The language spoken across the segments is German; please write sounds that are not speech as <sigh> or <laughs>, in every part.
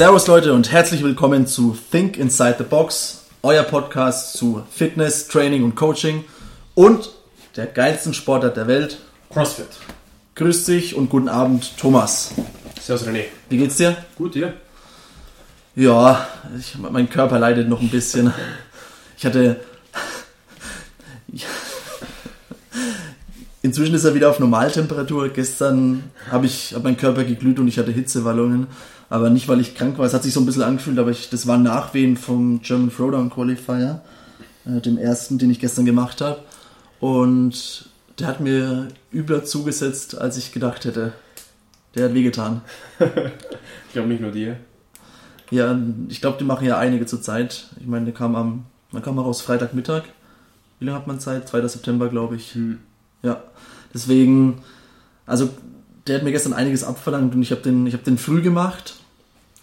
Servus Leute und herzlich willkommen zu Think Inside the Box, euer Podcast zu Fitness, Training und Coaching und der geilsten Sportart der Welt, CrossFit. Grüß dich und guten Abend, Thomas. Servus René. Wie geht's dir? Gut, dir? Ja, ich, mein Körper leidet noch ein bisschen. Ich hatte. Inzwischen ist er wieder auf Normaltemperatur. Gestern habe ich hab mein Körper geglüht und ich hatte Hitzewallungen. Aber nicht, weil ich krank war. Es hat sich so ein bisschen angefühlt, aber ich, das war Nachwehen vom German Throwdown Qualifier, äh, dem ersten, den ich gestern gemacht habe. Und der hat mir übler zugesetzt, als ich gedacht hätte. Der hat wehgetan. <laughs> ich glaube nicht nur dir. Ja, ich glaube, die machen ja einige zur Zeit. Ich meine, der kam am, man kam raus Freitagmittag. Wie lange hat man Zeit? 2. September, glaube ich. Hm. Ja, deswegen, also der hat mir gestern einiges abverlangt und ich habe den, hab den früh gemacht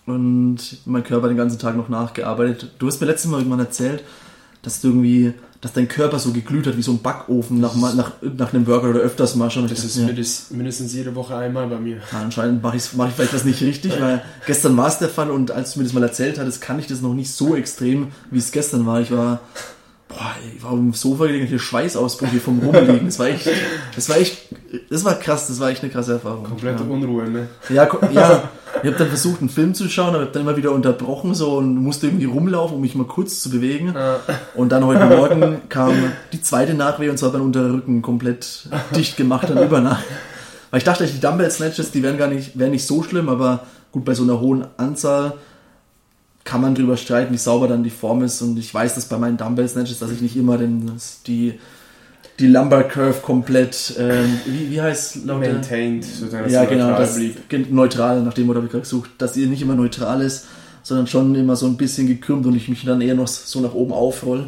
und mein Körper den ganzen Tag noch nachgearbeitet. Du hast mir letztes Mal irgendwann erzählt, dass du irgendwie, dass dein Körper so geglüht hat wie so ein Backofen nach, nach, nach einem Burger oder öfters mal schon. Das ist ja. mindestens jede Woche einmal bei mir. Ja, anscheinend mache mach ich vielleicht was nicht richtig, weil gestern war es der Fall und als du mir das mal erzählt hattest, kann ich das noch nicht so extrem, wie es gestern war. Ich war boah, ich war auf dem Sofa gelegen, hier Schweißausbrüche vom Rumliegen. Das war echt, das war echt, das war krass, das war echt eine krasse Erfahrung. Komplette ja. Unruhe, ne? Ja, ja. Ich habe dann versucht, einen Film zu schauen, aber habe dann immer wieder unterbrochen so und musste irgendwie rumlaufen, um mich mal kurz zu bewegen. Ja. Und dann heute <laughs> Morgen kam die zweite Nachweh und zwar mein Unterrücken komplett dicht gemacht dann über Nacht. Weil ich dachte, die Dumbbell Snatches, die wären gar nicht, wären nicht so schlimm, aber gut, bei so einer hohen Anzahl kann man drüber streiten, wie sauber dann die Form ist. Und ich weiß, dass bei meinen Dumbbell Snatches, dass ich nicht immer den, die, die Lumbar Curve komplett, ähm, wie, wie heißt Leute? Maintained, sozusagen, ja, genau, neutral das, blieb. Neutral, nach dem Wort habe ich gerade gesucht, dass ihr nicht immer neutral ist, sondern schon immer so ein bisschen gekrümmt und ich mich dann eher noch so nach oben aufroll.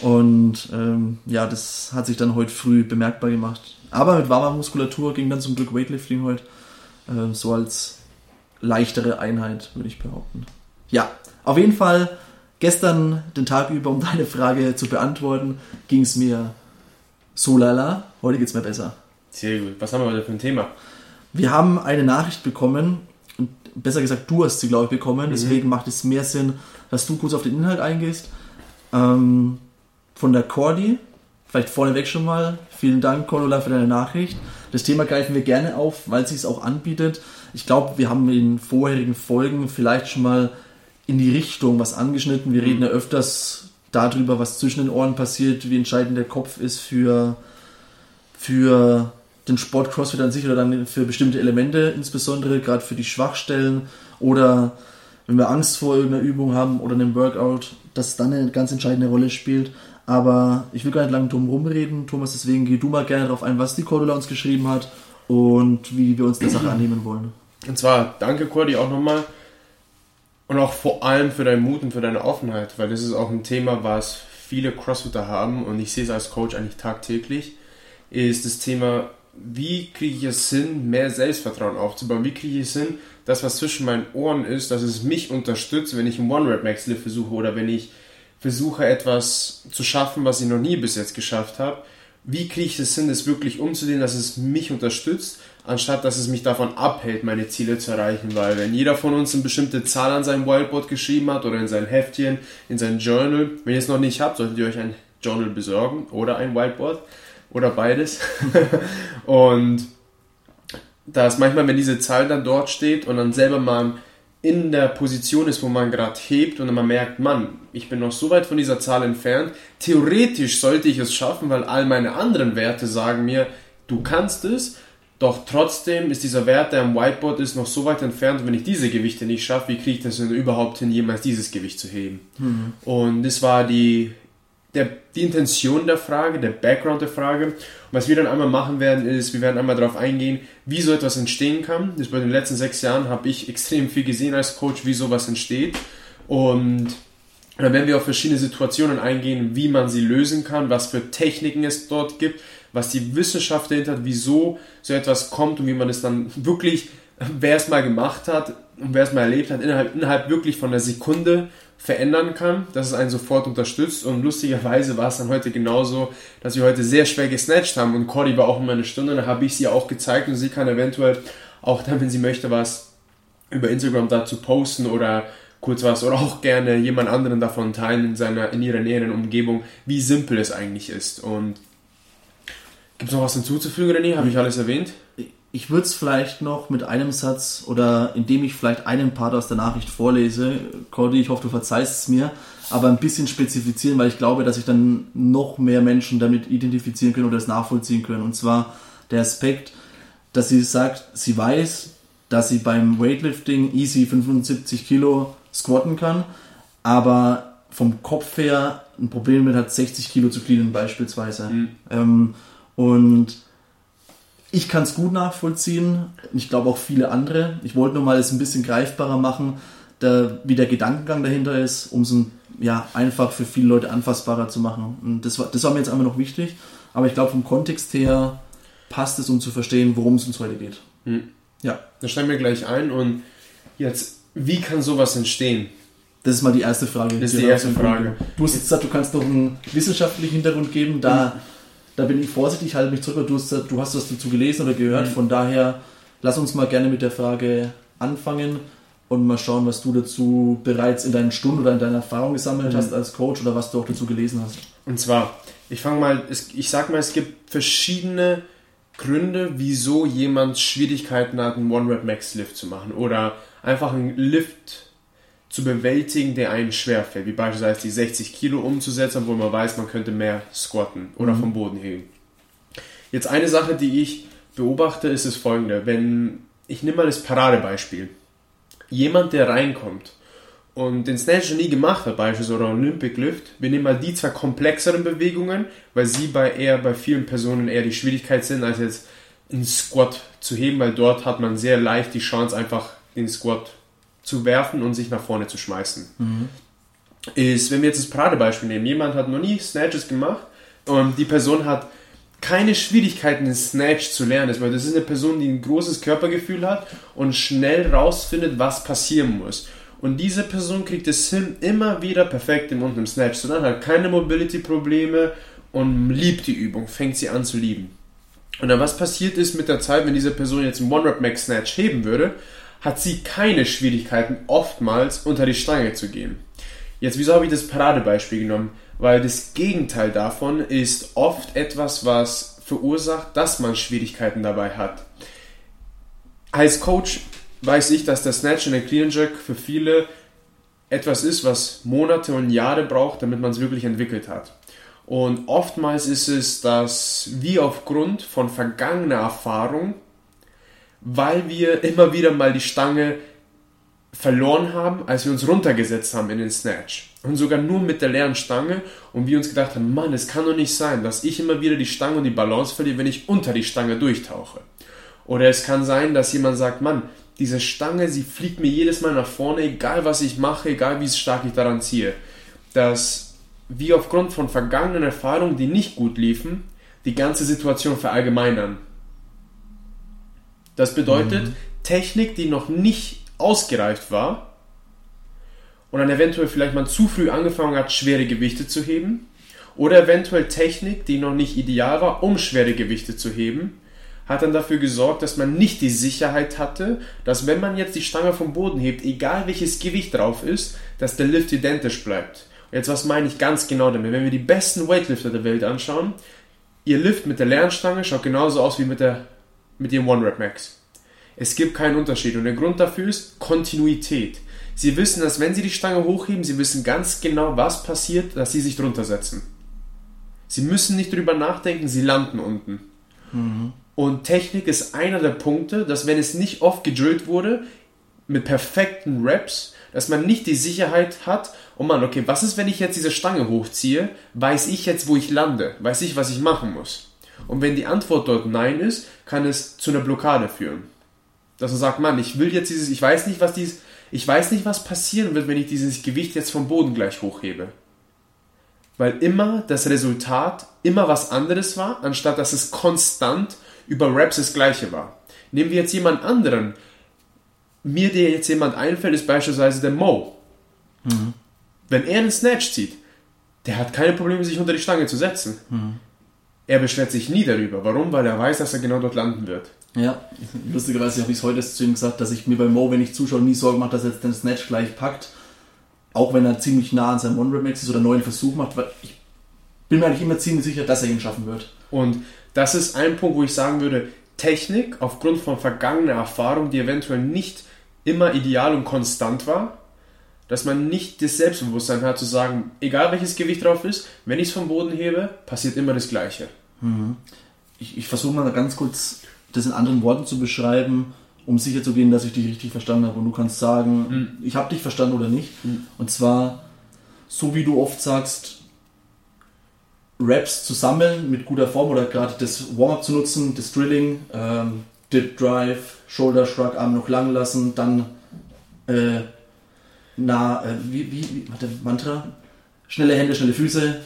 Und ähm, ja, das hat sich dann heute früh bemerkbar gemacht. Aber mit warmer Muskulatur ging dann zum Glück Weightlifting heute. Äh, so als leichtere Einheit, würde ich behaupten. Ja, auf jeden Fall, gestern den Tag über, um <laughs> deine Frage zu beantworten, ging es mir so lala. Heute geht es mir besser. Sehr gut. Was haben wir heute für ein Thema? Wir haben eine Nachricht bekommen, besser gesagt, du hast sie, glaube ich, bekommen. Mhm. Deswegen macht es mehr Sinn, dass du kurz auf den Inhalt eingehst. Ähm, von der Cordy, vielleicht vorneweg schon mal. Vielen Dank, Cordula, für deine Nachricht. Das Thema greifen wir gerne auf, weil es sich auch anbietet. Ich glaube, wir haben in vorherigen Folgen vielleicht schon mal in die Richtung was angeschnitten. Wir reden ja öfters darüber, was zwischen den Ohren passiert, wie entscheidend der Kopf ist für, für den Sport CrossFit an sich oder dann für bestimmte Elemente, insbesondere gerade für die Schwachstellen oder wenn wir Angst vor irgendeiner Übung haben oder einem Workout, dass dann eine ganz entscheidende Rolle spielt. Aber ich will gar nicht lange drum rumreden, Thomas, deswegen geh du mal gerne darauf ein, was die Cordula uns geschrieben hat und wie wir uns der Sache annehmen wollen. Und zwar danke Cordy auch nochmal und auch vor allem für deinen Mut und für deine Offenheit, weil das ist auch ein Thema, was viele Crossfitter haben und ich sehe es als Coach eigentlich tagtäglich, ist das Thema, wie kriege ich es hin, mehr Selbstvertrauen aufzubauen? Wie kriege ich es hin, das, was zwischen meinen Ohren ist, dass es mich unterstützt, wenn ich einen One-Rep-Max-Lift versuche oder wenn ich versuche, etwas zu schaffen, was ich noch nie bis jetzt geschafft habe. Wie kriege ich es hin, das wirklich umzudehnen, dass es mich unterstützt, anstatt dass es mich davon abhält, meine Ziele zu erreichen. Weil wenn jeder von uns eine bestimmte Zahl an seinem Whiteboard geschrieben hat oder in sein Heftchen, in sein Journal, wenn ihr es noch nicht habt, solltet ihr euch ein Journal besorgen oder ein Whiteboard oder beides. <laughs> und da ist manchmal, wenn diese Zahl dann dort steht und dann selber mal in der Position ist, wo man gerade hebt und man merkt, Mann, ich bin noch so weit von dieser Zahl entfernt. Theoretisch sollte ich es schaffen, weil all meine anderen Werte sagen mir, du kannst es. Doch trotzdem ist dieser Wert, der am Whiteboard ist, noch so weit entfernt. Und wenn ich diese Gewichte nicht schaffe, wie kriege ich das denn überhaupt hin, jemals dieses Gewicht zu heben? Mhm. Und das war die, der, die Intention der Frage, der Background der Frage. Und was wir dann einmal machen werden, ist, wir werden einmal darauf eingehen, wie so etwas entstehen kann. Das bei den letzten sechs Jahren habe ich extrem viel gesehen als Coach, wie sowas entsteht. Und dann werden wir auf verschiedene Situationen eingehen, wie man sie lösen kann, was für Techniken es dort gibt, was die Wissenschaft dahinter hat, wieso so etwas kommt und wie man es dann wirklich, wer es mal gemacht hat und wer es mal erlebt hat, innerhalb, innerhalb wirklich von einer Sekunde verändern kann, dass es einen sofort unterstützt und lustigerweise war es dann heute genauso, dass wir heute sehr schwer gesnatcht haben und Cordy war auch immer eine Stunde, da habe ich sie auch gezeigt und sie kann eventuell auch dann, wenn sie möchte, was über Instagram dazu posten oder kurz was oder auch gerne jemand anderen davon teilen in seiner in ihrer näheren Umgebung, wie simpel es eigentlich ist. Und gibt es noch was hinzuzufügen, René? Habe ich alles erwähnt? Ich würde es vielleicht noch mit einem Satz oder indem ich vielleicht einen Part aus der Nachricht vorlese, Cody, ich hoffe, du verzeihst es mir, aber ein bisschen spezifizieren, weil ich glaube, dass sich dann noch mehr Menschen damit identifizieren können oder es nachvollziehen können. Und zwar der Aspekt, dass sie sagt, sie weiß, dass sie beim Weightlifting easy 75 Kilo squatten kann, aber vom Kopf her ein Problem mit hat, 60 Kilo zu cleanen beispielsweise. Mhm. Ähm, und ich kann es gut nachvollziehen. Ich glaube auch viele andere. Ich wollte nur mal es ein bisschen greifbarer machen, da, wie der Gedankengang dahinter ist, um es ja, einfach für viele Leute anfassbarer zu machen. Und das war, das war mir jetzt einfach noch wichtig. Aber ich glaube, vom Kontext her passt es, um zu verstehen, worum es uns heute geht. Hm. Ja. Da steigen wir gleich ein. Und jetzt, wie kann sowas entstehen? Das ist mal die erste Frage. Das ist die erste Frage. Du hast jetzt gesagt, du kannst noch einen wissenschaftlichen Hintergrund geben. Da hm da bin ich vorsichtig, halte mich zurück, du hast, du hast was dazu gelesen oder gehört, mhm. von daher lass uns mal gerne mit der Frage anfangen und mal schauen, was du dazu bereits in deinen Stunden oder in deiner Erfahrung gesammelt mhm. hast als Coach oder was du auch dazu gelesen hast. Und zwar, ich fange mal, ich sag mal, es gibt verschiedene Gründe, wieso jemand Schwierigkeiten hat, einen One-Rep-Max-Lift zu machen oder einfach einen Lift zu bewältigen, der einen schwerfällt, wie beispielsweise die 60 Kilo umzusetzen, obwohl man weiß, man könnte mehr squatten oder mhm. vom Boden heben. Jetzt eine Sache, die ich beobachte, ist das folgende. Wenn, ich nehme mal das Paradebeispiel. Jemand, der reinkommt und den Snatch nie gemacht hat, beispielsweise oder Olympic Lift, wir nehmen mal die zwei komplexeren Bewegungen, weil sie bei eher bei vielen Personen eher die Schwierigkeit sind, als jetzt einen Squat zu heben, weil dort hat man sehr leicht die Chance, einfach den Squat zu werfen und sich nach vorne zu schmeißen. Mhm. Ist, wenn wir jetzt das Paradebeispiel nehmen, jemand hat noch nie Snatches gemacht und die Person hat keine Schwierigkeiten, den Snatch zu lernen, weil das ist eine Person, die ein großes Körpergefühl hat und schnell rausfindet, was passieren muss. Und diese Person kriegt es hin, immer wieder perfekt im unten im Snatch zu lernen, hat keine Mobility-Probleme und liebt die Übung, fängt sie an zu lieben. Und dann was passiert ist mit der Zeit, wenn diese Person jetzt einen One-Rep-Max-Snatch heben würde, hat sie keine Schwierigkeiten, oftmals unter die Stange zu gehen. Jetzt, wieso habe ich das Paradebeispiel genommen? Weil das Gegenteil davon ist oft etwas, was verursacht, dass man Schwierigkeiten dabei hat. Als Coach weiß ich, dass der Snatch und der Clean Jerk für viele etwas ist, was Monate und Jahre braucht, damit man es wirklich entwickelt hat. Und oftmals ist es, dass wir aufgrund von vergangener Erfahrung weil wir immer wieder mal die Stange verloren haben, als wir uns runtergesetzt haben in den Snatch. Und sogar nur mit der leeren Stange und wir uns gedacht haben, Mann, es kann doch nicht sein, dass ich immer wieder die Stange und die Balance verliere, wenn ich unter die Stange durchtauche. Oder es kann sein, dass jemand sagt, Mann, diese Stange, sie fliegt mir jedes Mal nach vorne, egal was ich mache, egal wie stark ich daran ziehe. Dass wir aufgrund von vergangenen Erfahrungen, die nicht gut liefen, die ganze Situation verallgemeinern. Das bedeutet, mhm. Technik, die noch nicht ausgereift war und dann eventuell vielleicht man zu früh angefangen hat, schwere Gewichte zu heben oder eventuell Technik, die noch nicht ideal war, um schwere Gewichte zu heben, hat dann dafür gesorgt, dass man nicht die Sicherheit hatte, dass wenn man jetzt die Stange vom Boden hebt, egal welches Gewicht drauf ist, dass der Lift identisch bleibt. Und jetzt was meine ich ganz genau damit? Wenn wir die besten Weightlifter der Welt anschauen, ihr Lift mit der leeren Stange schaut genauso aus wie mit der mit ihrem One-Rep-Max. Es gibt keinen Unterschied und der Grund dafür ist Kontinuität. Sie wissen, dass wenn sie die Stange hochheben, sie wissen ganz genau, was passiert, dass sie sich drunter setzen. Sie müssen nicht drüber nachdenken, sie landen unten. Mhm. Und Technik ist einer der Punkte, dass wenn es nicht oft gedrillt wurde, mit perfekten Reps, dass man nicht die Sicherheit hat, oh Mann, okay, was ist, wenn ich jetzt diese Stange hochziehe? Weiß ich jetzt, wo ich lande? Weiß ich, was ich machen muss? Und wenn die Antwort dort Nein ist, kann es zu einer Blockade führen. Dass er sagt, Mann, ich will jetzt dieses, ich weiß nicht, was dies, ich weiß nicht, was passieren wird, wenn ich dieses Gewicht jetzt vom Boden gleich hochhebe. Weil immer das Resultat immer was anderes war, anstatt dass es konstant über Raps das gleiche war. Nehmen wir jetzt jemand anderen. Mir, der jetzt jemand einfällt, ist beispielsweise der Mo. Mhm. Wenn er einen Snatch zieht, der hat keine Probleme, sich unter die Stange zu setzen. Mhm. Er beschwert sich nie darüber. Warum? Weil er weiß, dass er genau dort landen wird. Ja, lustigerweise habe ich es heute zu ihm gesagt, dass ich mir bei Mo, wenn ich zuschaue, nie Sorgen mache, dass er jetzt den Snatch gleich packt. Auch wenn er ziemlich nah an seinem One-Rep-Max ist oder einen neuen Versuch macht, weil ich bin mir eigentlich immer ziemlich sicher, dass er ihn schaffen wird. Und das ist ein Punkt, wo ich sagen würde, Technik aufgrund von vergangener Erfahrung, die eventuell nicht immer ideal und konstant war, dass man nicht das Selbstbewusstsein hat zu sagen, egal welches Gewicht drauf ist, wenn ich es vom Boden hebe, passiert immer das Gleiche. Mhm. Ich, ich versuche mal ganz kurz das in anderen Worten zu beschreiben, um sicher zu gehen, dass ich dich richtig verstanden habe. Und du kannst sagen, mhm. ich habe dich verstanden oder nicht. Mhm. Und zwar, so wie du oft sagst, Raps zu sammeln mit guter Form oder gerade das Warm-up zu nutzen, das Drilling, ähm, Dip Drive, Shoulder Shrug, Arm noch lang lassen, dann äh, nah, äh, wie, wie, wie, warte, Mantra, schnelle Hände, schnelle Füße,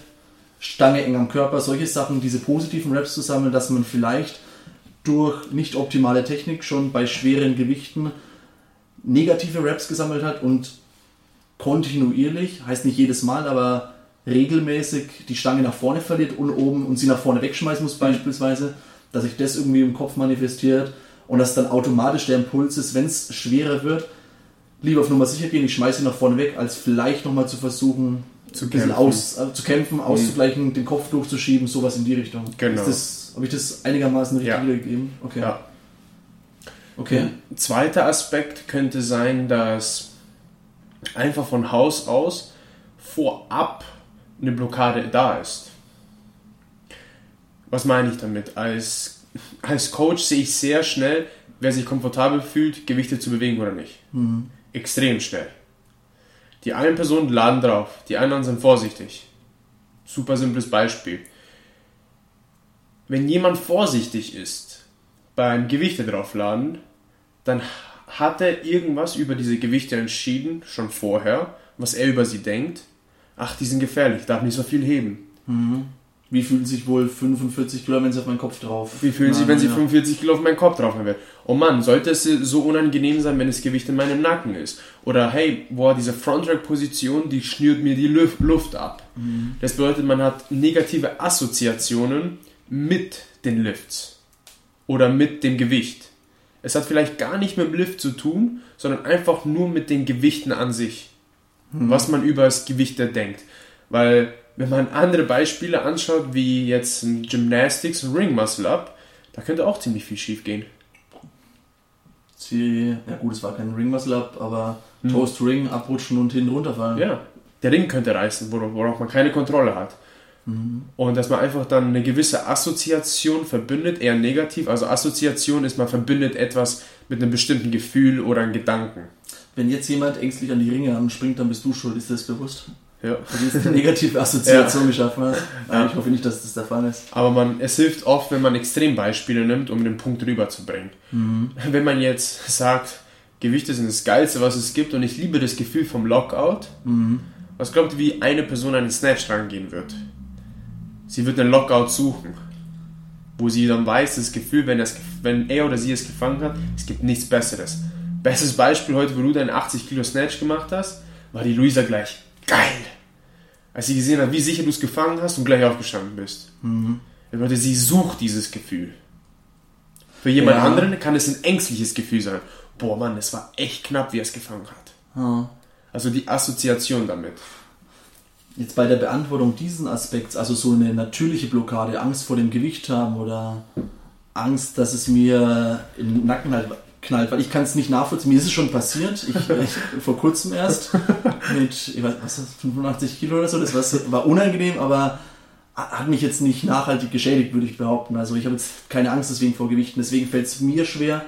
Stange eng am Körper, solche Sachen, diese positiven Raps zu sammeln, dass man vielleicht durch nicht optimale Technik schon bei schweren Gewichten negative Raps gesammelt hat und kontinuierlich, heißt nicht jedes Mal, aber regelmäßig die Stange nach vorne verliert und oben und sie nach vorne wegschmeißen muss beispielsweise, dass sich das irgendwie im Kopf manifestiert und dass dann automatisch der Impuls ist, wenn es schwerer wird, lieber auf Nummer sicher gehen, ich schmeiße ihn nach vorne weg, als vielleicht nochmal zu versuchen, zu kämpfen, aus, äh, zu kämpfen mhm. auszugleichen, mhm. den Kopf durchzuschieben, sowas in die Richtung. Genau. Habe ich das einigermaßen richtig ja. wiedergegeben? Okay. Ja. Okay. Ein zweiter Aspekt könnte sein, dass einfach von Haus aus vorab eine Blockade da ist. Was meine ich damit? Als, als Coach sehe ich sehr schnell, wer sich komfortabel fühlt, Gewichte zu bewegen oder nicht. Mhm. Extrem schnell. Die einen Personen laden drauf, die anderen sind vorsichtig. Super simples Beispiel. Wenn jemand vorsichtig ist beim Gewichte draufladen, dann hat er irgendwas über diese Gewichte entschieden, schon vorher, was er über sie denkt. Ach, die sind gefährlich, darf nicht so viel heben. Mhm. Wie fühlen sich wohl 45 Kilo, wenn sie auf meinen Kopf drauf? Wie fühlen sie, wenn sie 45 Kilo auf meinen Kopf drauf haben? Oh Mann, sollte es so unangenehm sein, wenn das Gewicht in meinem Nacken ist? Oder hey, boah, diese Frontrack-Position, die schnürt mir die Luft ab. Mhm. Das bedeutet, man hat negative Assoziationen mit den Lifts oder mit dem Gewicht. Es hat vielleicht gar nicht mit dem Lift zu tun, sondern einfach nur mit den Gewichten an sich. Mhm. Was man über das Gewicht denkt. Weil wenn man andere Beispiele anschaut, wie jetzt ein Gymnastics, ein Ring Muscle Up, da könnte auch ziemlich viel schief gehen. Sie, ja gut, es war kein Ring Muscle Up, aber hm. Toast Ring abrutschen und hinten runterfallen. Ja, der Ring könnte reißen, worauf man keine Kontrolle hat. Mhm. Und dass man einfach dann eine gewisse Assoziation verbindet, eher negativ. Also Assoziation ist, man verbindet etwas mit einem bestimmten Gefühl oder einem Gedanken. Wenn jetzt jemand ängstlich an die Ringe anspringt, dann bist du schuld, ist das bewusst? Ja. Negative Assoziation ja. geschaffen hast. Ja. Ich hoffe nicht, dass das der Fall ist. Aber man, es hilft oft, wenn man Extrembeispiele nimmt, um den Punkt rüberzubringen. Mhm. Wenn man jetzt sagt, Gewichte sind das Geilste, was es gibt und ich liebe das Gefühl vom Lockout, mhm. was glaubt ihr, wie eine Person an den Snatch rangehen wird? Sie wird einen Lockout suchen, wo sie dann weiß, das Gefühl, wenn, das, wenn er oder sie es gefangen hat, es gibt nichts Besseres. Bestes Beispiel heute, wo du deinen 80 Kilo Snatch gemacht hast, war die Luisa gleich geil. Als sie gesehen hat, wie sicher du es gefangen hast und gleich aufgestanden bist. Mhm. Leute, sie sucht dieses Gefühl. Für jemand ja. anderen kann es ein ängstliches Gefühl sein. Boah, Mann, es war echt knapp, wie er es gefangen hat. Ja. Also die Assoziation damit. Jetzt bei der Beantwortung dieses Aspekts, also so eine natürliche Blockade, Angst vor dem Gewicht haben oder Angst, dass es mir den Nacken halt knallt, weil ich kann es nicht nachvollziehen. Mir ist es schon passiert, ich, <laughs> ich vor kurzem erst mit, ich weiß, was ist das, 85 Kilo oder so, das war, war unangenehm, aber hat mich jetzt nicht nachhaltig geschädigt, würde ich behaupten. Also ich habe jetzt keine Angst deswegen vor Gewichten, deswegen fällt es mir schwer,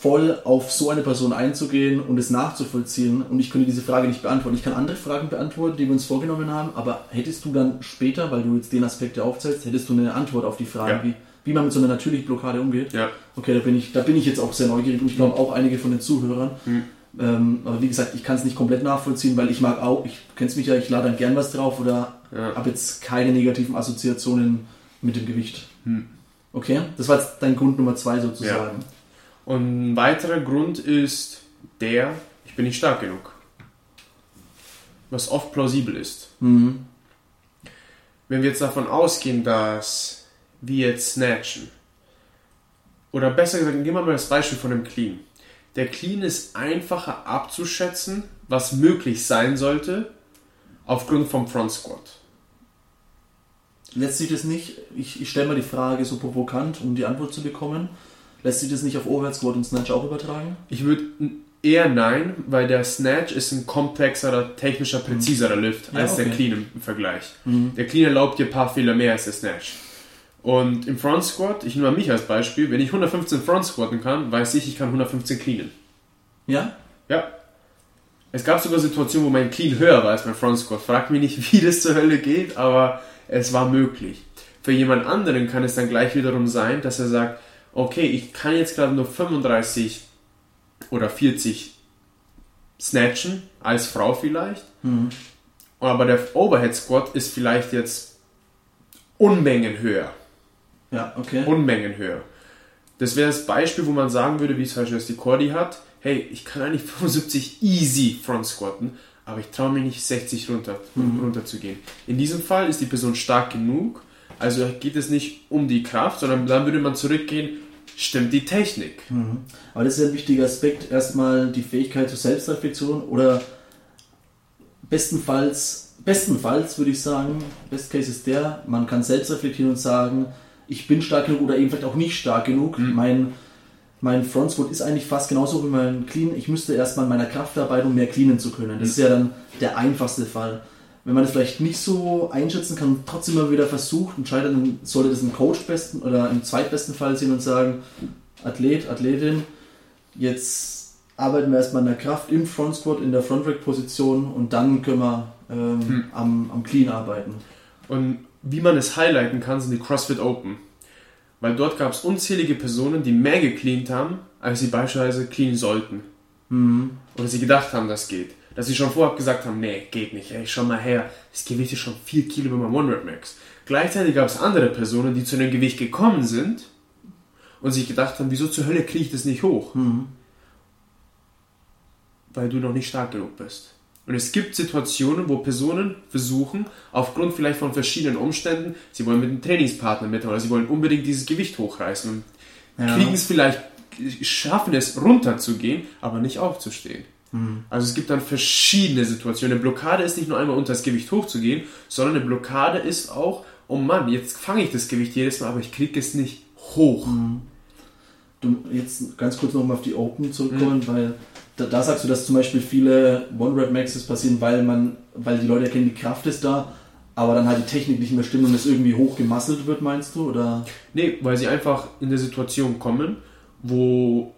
voll auf so eine Person einzugehen und es nachzuvollziehen. Und ich könnte diese Frage nicht beantworten. Ich kann andere Fragen beantworten, die wir uns vorgenommen haben, aber hättest du dann später, weil du jetzt den Aspekt ja aufzählst, hättest du eine Antwort auf die Frage, ja. wie wie man mit so einer natürlichen Blockade umgeht. Ja. Okay, da bin ich, da bin ich jetzt auch sehr neugierig und ich glaube auch einige von den Zuhörern. Mhm. Ähm, aber wie gesagt, ich kann es nicht komplett nachvollziehen, weil ich mag auch, ich kennst mich ja, ich lade dann gern was drauf oder ja. habe jetzt keine negativen Assoziationen mit dem Gewicht. Mhm. Okay, das war jetzt dein Grund Nummer zwei sozusagen. Ja. Und ein weiterer Grund ist der, ich bin nicht stark genug. Was oft plausibel ist. Mhm. Wenn wir jetzt davon ausgehen, dass wie jetzt snatchen. oder besser gesagt, nehmen wir mal das Beispiel von dem Clean. Der Clean ist einfacher abzuschätzen, was möglich sein sollte, aufgrund vom Front Squat. Lässt sich das nicht, ich, ich stelle mal die Frage so provokant, um die Antwort zu bekommen, lässt sich das nicht auf Overhead Squat und Snatch auch übertragen? Ich würde eher nein, weil der Snatch ist ein komplexerer, technischer, präziserer Lift Ja, als der okay. Clean im Vergleich. Der Clean erlaubt dir ein paar Fehler mehr als der Snatch. Und im Front Squat, ich nehme mal mich als Beispiel, wenn ich 115 Front Squatten kann, weiß ich, ich kann 115 cleanen. Ja? Ja. Es gab sogar Situationen, wo mein Clean höher war als mein Front Squat. Frag mich nicht, <laughs> wie das zur Hölle geht, aber es war möglich. Für jemand anderen kann es dann gleich wiederum sein, dass er sagt, okay, ich kann jetzt gerade nur 35 oder 40 snatchen, als Frau vielleicht, aber der Overhead Squat ist vielleicht jetzt Unmengen höher. Ja, okay. Unmengen höher. Das wäre das Beispiel, wo man sagen würde, wie es zum Beispiel die Cordy hat, hey, ich kann eigentlich <laughs> 75 easy Front squatten, aber ich traue mich nicht 60 runter, runter zu gehen. In diesem Fall ist die Person stark genug, also geht es nicht um die Kraft, sondern dann würde man zurückgehen, stimmt die Technik. Aber das ist ein wichtiger Aspekt. Erstmal die Fähigkeit zur Selbstreflexion oder bestenfalls, bestenfalls würde ich sagen, Best Case ist der, man kann selbst reflektieren und sagen, ich bin stark genug oder eben vielleicht auch nicht stark genug. Mein, mein Front Squat ist eigentlich fast genauso wie mein Clean. Ich müsste erstmal an meiner Kraft arbeiten, um mehr cleanen zu können. Das ist ja dann der einfachste Fall. Wenn man das vielleicht nicht so einschätzen kann trotzdem mal wieder versucht und scheitert, dann sollte das ein Coach besten oder im zweitbesten Fall sehen und sagen, Athlet, Athletin, jetzt arbeiten wir erstmal an der Kraft im Front Squat, in der Front Rack Position und dann können wir ähm, am, am Clean arbeiten. Und wie man es highlighten kann, sind die CrossFit Open. Weil dort gab es unzählige Personen, die mehr gecleant haben, als sie beispielsweise clean sollten. Oder sie gedacht haben, das geht. Dass sie schon vorab gesagt haben, nee, geht nicht. Ey, schau mal her, das Gewicht ist schon 4 Kilo über meinem One-Rep Max. Gleichzeitig gab es andere Personen, die zu dem Gewicht gekommen sind und sich gedacht haben, wieso zur Hölle kriege ich das nicht hoch? Weil du noch nicht stark genug bist. Und es gibt Situationen, wo Personen versuchen, aufgrund vielleicht von verschiedenen Umständen, sie wollen mit einem Trainingspartner mit oder sie wollen unbedingt dieses Gewicht hochreißen und Ja. kriegen es vielleicht, schaffen es runterzugehen, aber nicht aufzustehen. Also es gibt dann verschiedene Situationen. Eine Blockade ist nicht nur einmal unter das Gewicht hochzugehen, sondern eine Blockade ist auch, oh Mann, jetzt fange ich das Gewicht jedes Mal, aber ich kriege es nicht hoch. Du, jetzt ganz kurz nochmal auf die Open zurückkommen, weil da, da sagst du, dass zum Beispiel viele One-Rep-Maxes passieren, weil man, weil die Leute erkennen, die Kraft ist da, aber dann halt die Technik nicht mehr stimmt und es irgendwie hochgemasselt wird, meinst du? Oder? Nee, weil sie einfach in eine Situation kommen, wo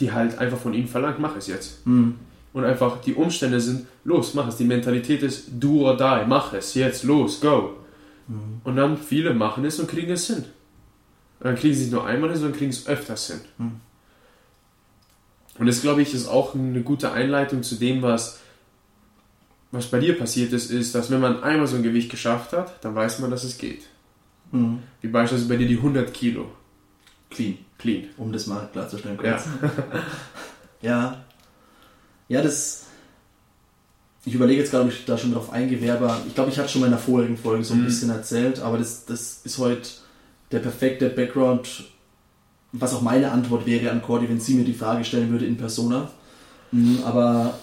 die halt einfach von ihnen verlangt, mach es jetzt. Und einfach die Umstände sind, los, mach es. Die Mentalität ist, do or die, mach es, jetzt, los, go. Und dann viele machen es und kriegen es hin. Und dann kriegen sie es nicht nur einmal hin, sondern kriegen es öfters hin. Und das, glaube ich, ist auch eine gute Einleitung zu dem, was, was bei dir passiert ist, ist, dass wenn man einmal so ein Gewicht geschafft hat, dann weiß man, dass es geht. Mhm. Wie beispielsweise bei dir die 100 Kilo. Clean, Clean. um das mal klarzustellen. Ja. kurz. <laughs> Ja. Ja, das. Ich überlege jetzt gerade, ob ich da schon drauf eingehe, aber ich glaube, ich hatte schon mal in der vorigen Folge so ein Mhm. bisschen erzählt, aber das, das ist heute der perfekte Background, was auch meine Antwort wäre an Cordy, wenn sie mir die Frage stellen würde in Persona. Mhm, Aber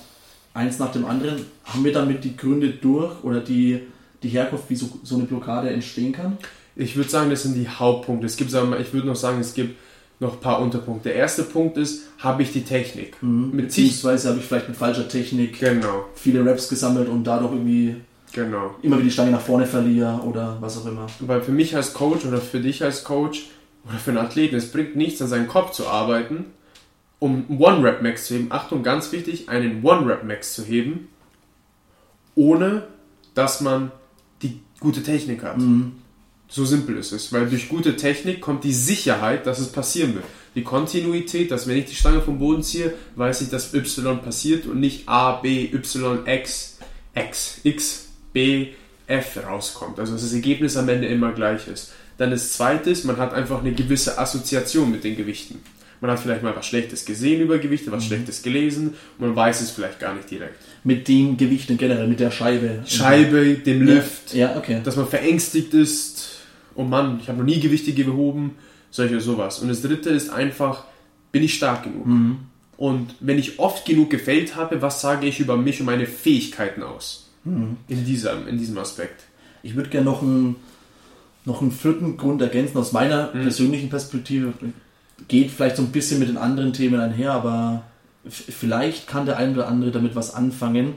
eins nach dem anderen, haben wir damit die Gründe durch oder die, die Herkunft, wie so, so eine Blockade entstehen kann? Ich würde sagen, das sind die Hauptpunkte. Es gibt, ich würde noch sagen, es gibt noch ein paar Unterpunkte. Der erste Punkt ist, habe ich die Technik? Mit zig, Beziehungsweise habe ich vielleicht mit falscher Technik genau, viele Raps gesammelt und dadurch irgendwie genau. immer wieder die Stange nach vorne verliere oder was auch immer. Weil für mich als Coach oder für dich als Coach oder für einen Athleten, es bringt nichts, an seinem Kopf zu arbeiten, um einen One-Rep-Max zu heben. Achtung, ganz wichtig, einen One-Rep-Max zu heben, ohne dass man die gute Technik hat. So simpel ist es, weil durch gute Technik kommt die Sicherheit, dass es passieren wird. Die Kontinuität, dass wenn ich die Stange vom Boden ziehe, weiß ich, dass Y passiert und nicht A, B, Y, X, X, X, B, F rauskommt. Also dass das Ergebnis am Ende immer gleich ist. Dann das zweite ist, man hat einfach eine gewisse Assoziation mit den Gewichten. Man hat vielleicht mal was Schlechtes gesehen über Gewichte, was Schlechtes gelesen und man weiß es vielleicht gar nicht direkt. Mit den Gewichten generell, mit der Scheibe. Scheibe, dem Lift, Ja, okay. dass man verängstigt ist. Oh Mann, ich habe noch nie Gewichte gehoben. Solche sowas. Und das dritte ist einfach, bin ich stark genug? Mhm. Und wenn ich oft genug gefällt habe, was sage ich über mich und meine Fähigkeiten aus? Mhm. In, diesem, in diesem Aspekt. Ich würde gerne noch einen, noch einen vierten Grund ergänzen aus meiner mhm. persönlichen Perspektive. Geht vielleicht so ein bisschen mit den anderen Themen einher, aber vielleicht kann der ein oder andere damit was anfangen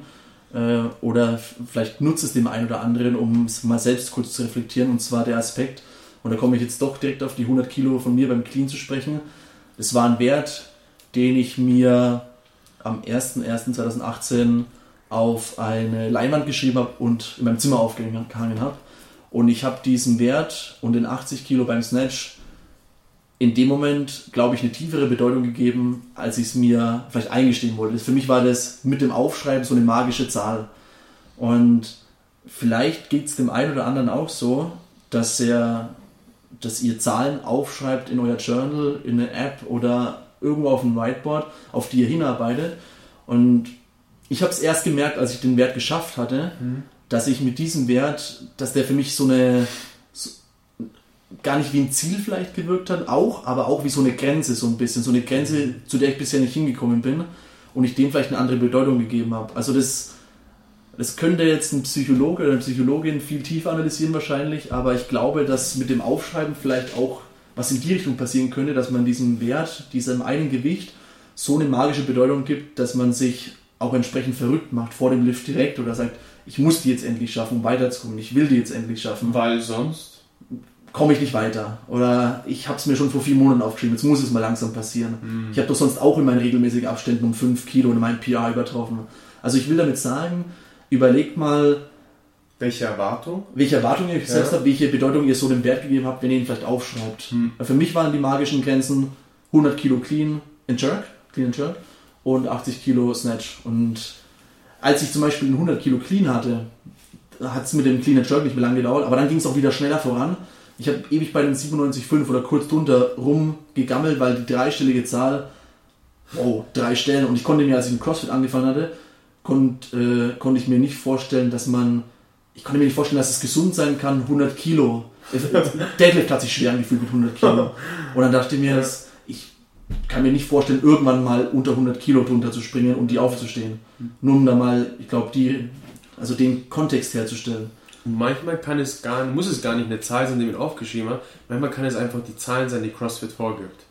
äh, oder vielleicht nutzt es dem einen oder anderen, um es mal selbst kurz zu reflektieren, und zwar der Aspekt, und da komme ich jetzt doch direkt auf die 100 Kilo von mir beim Clean zu sprechen. Das war ein Wert, den ich mir am 01.01.2018 auf eine Leinwand geschrieben habe und in meinem Zimmer aufgehangen habe. Und ich habe diesen Wert und den 80 Kilo beim Snatch in dem Moment, glaube ich, eine tiefere Bedeutung gegeben, als ich es mir vielleicht eingestehen wollte. Für mich war das mit dem Aufschreiben so eine magische Zahl. Und vielleicht geht es dem einen oder anderen auch so, dass er, dass ihr Zahlen aufschreibt in euer Journal, in eine App oder irgendwo auf einem Whiteboard, auf die ihr hinarbeitet. Und ich habe es erst gemerkt, als ich den Wert geschafft hatte, mhm. Dass ich mit diesem Wert, dass der für mich so eine gar nicht wie ein Ziel vielleicht gewirkt hat, auch, aber auch wie so eine Grenze, so ein bisschen, so eine Grenze, zu der ich bisher nicht hingekommen bin und ich dem vielleicht eine andere Bedeutung gegeben habe. Also das, das könnte jetzt ein Psychologe oder eine Psychologin viel tiefer analysieren wahrscheinlich, aber ich glaube, dass mit dem Aufschreiben vielleicht auch was in die Richtung passieren könnte, dass man diesem Wert, diesem einen Gewicht so eine magische Bedeutung gibt, dass man sich auch entsprechend verrückt macht vor dem Lift direkt oder sagt, ich muss die jetzt endlich schaffen, um weiterzukommen, ich will die jetzt endlich schaffen. Weil sonst? komme ich nicht weiter. Oder ich habe es mir schon vor vier Monaten aufgeschrieben, jetzt muss es mal langsam passieren. Mhm. Ich habe doch sonst auch in meinen regelmäßigen Abständen um fünf Kilo in meinem PR übertroffen. Also ich will damit sagen, überlegt mal, welche Erwartung? Welche Erwartung ihr ja. selbst habt, welche Bedeutung ihr so dem Wert gegeben habt, wenn ihr ihn vielleicht aufschreibt. Mhm. Für mich waren die magischen Grenzen 100 Kilo Clean and Jerk, Clean and Jerk und 80 Kilo Snatch. Und als ich zum Beispiel 100 Kilo Clean hatte, hat es mit dem Clean and Jerk nicht mehr lange gedauert, aber dann ging es auch wieder schneller voran ich habe ewig bei den 97,5 oder kurz drunter rumgegammelt, weil die dreistellige Zahl, oh, drei Stellen, und ich konnte mir, als ich im CrossFit angefangen hatte, konnt, äh, konnte ich mir nicht vorstellen, dass man, ich konnte mir nicht vorstellen, dass es gesund sein kann, 100 Kilo. Deadlift hat sich schwer angefühlt mit 100 Kilo. <laughs> Und dann dachte ich mir, dass ich kann mir nicht vorstellen, irgendwann mal unter 100 Kilo drunter zu springen und die aufzustehen. Nur um da mal, ich glaube, die, also den Kontext herzustellen. Manchmal kann es gar, muss es gar nicht eine Zahl sein, die man aufgeschrieben hat. Manchmal kann es einfach die Zahlen sein, die CrossFit vorgibt.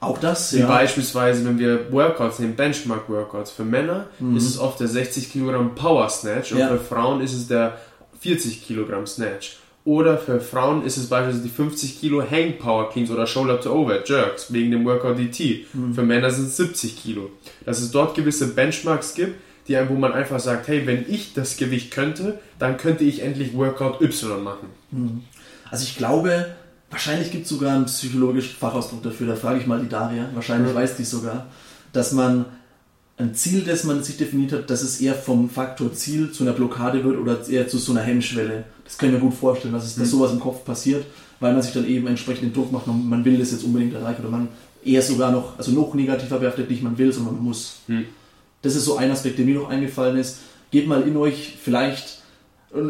Auch das, Wie ja. beispielsweise, wenn wir Workouts nehmen, Benchmark-Workouts. Für Männer mhm. ist es oft der 60 Kilogramm Power Snatch und ja. für Frauen ist es der 40 Kilogramm Snatch. Oder für Frauen ist es beispielsweise die 50 Kilo Hang Power Cleans oder Shoulder to Over Jerks wegen dem Workout DT. Mhm. Für Männer sind es 70 Kilo. Dass es dort gewisse Benchmarks gibt, die, wo man einfach sagt, hey, wenn ich das Gewicht könnte, dann könnte ich endlich Workout Y machen. Hm. Also ich glaube, wahrscheinlich gibt es sogar einen psychologischen Fachausdruck dafür, da frage ich mal die Daria, wahrscheinlich ja. weiß die sogar, dass man ein Ziel, das man sich definiert hat, dass es eher vom Faktor Ziel zu einer Blockade wird oder eher zu so einer Hemmschwelle. Das kann ich mir gut vorstellen, dass, es, dass hm. sowas im Kopf passiert, weil man sich dann eben entsprechend den Druck macht, man will das jetzt unbedingt erreichen oder man eher sogar noch, also noch negativer behaftet, nicht man will, sondern man muss. Hm. Das ist so ein Aspekt, der mir noch eingefallen ist. Geht mal in euch, vielleicht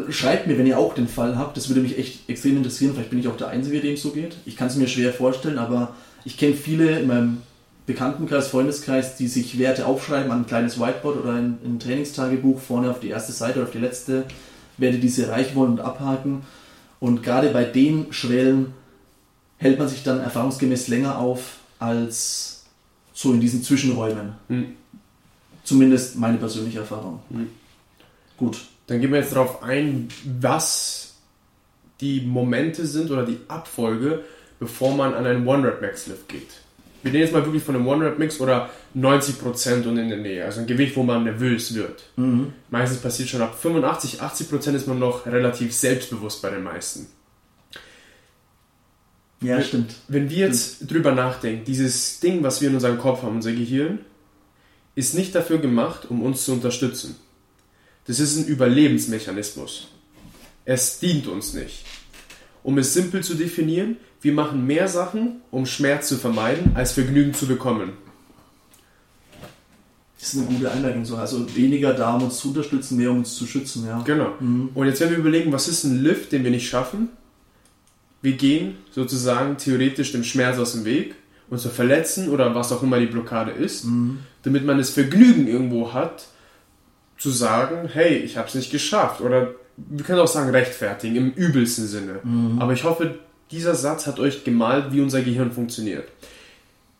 schreibt mir, wenn ihr auch den Fall habt. Das würde mich echt extrem interessieren. Vielleicht bin ich auch der Einzige, dem es so geht. Ich kann es mir schwer vorstellen, aber ich kenne viele in meinem Bekanntenkreis, Freundeskreis, die sich Werte aufschreiben an ein kleines Whiteboard oder ein, ein Trainingstagebuch vorne auf die erste Seite oder auf die letzte, Werte diese erreichen wollen und abhaken. Und gerade bei den Schwellen hält man sich dann erfahrungsgemäß länger auf als so in diesen Zwischenräumen. Mhm. Zumindest meine persönliche Erfahrung. Mhm. Gut. Dann gehen wir jetzt darauf ein, was die Momente sind oder die Abfolge, bevor man an einen One-Rep-Max-Lift geht. Wir nehmen jetzt mal wirklich von einem One-Rep-Mix oder 90% und in der Nähe. Also ein Gewicht, wo man nervös wird. Mhm. Meistens passiert schon ab 85, 80% ist man noch relativ selbstbewusst bei den meisten. Ja, wenn, stimmt. Wenn wir jetzt stimmt. drüber nachdenken, dieses Ding, was wir in unserem Kopf haben, unser Gehirn, ist nicht dafür gemacht, um uns zu unterstützen. Das ist ein Überlebensmechanismus. Es dient uns nicht. Um es simpel zu definieren, wir machen mehr Sachen, um Schmerz zu vermeiden, als Vergnügen zu bekommen. Das ist eine gute Einleitung so. Also weniger da, um uns zu unterstützen, mehr um uns zu schützen, ja. Genau. Mhm. Und jetzt werden wir überlegen, was ist ein Lift, den wir nicht schaffen? wir gehen sozusagen theoretisch dem Schmerz aus dem Weg, uns zu verletzen oder was auch immer die Blockade ist, damit man das Vergnügen irgendwo hat, zu sagen, hey, ich habe es nicht geschafft. Oder wir können auch sagen, rechtfertigen im übelsten Sinne. Aber ich hoffe, dieser Satz hat euch gemalt, wie unser Gehirn funktioniert.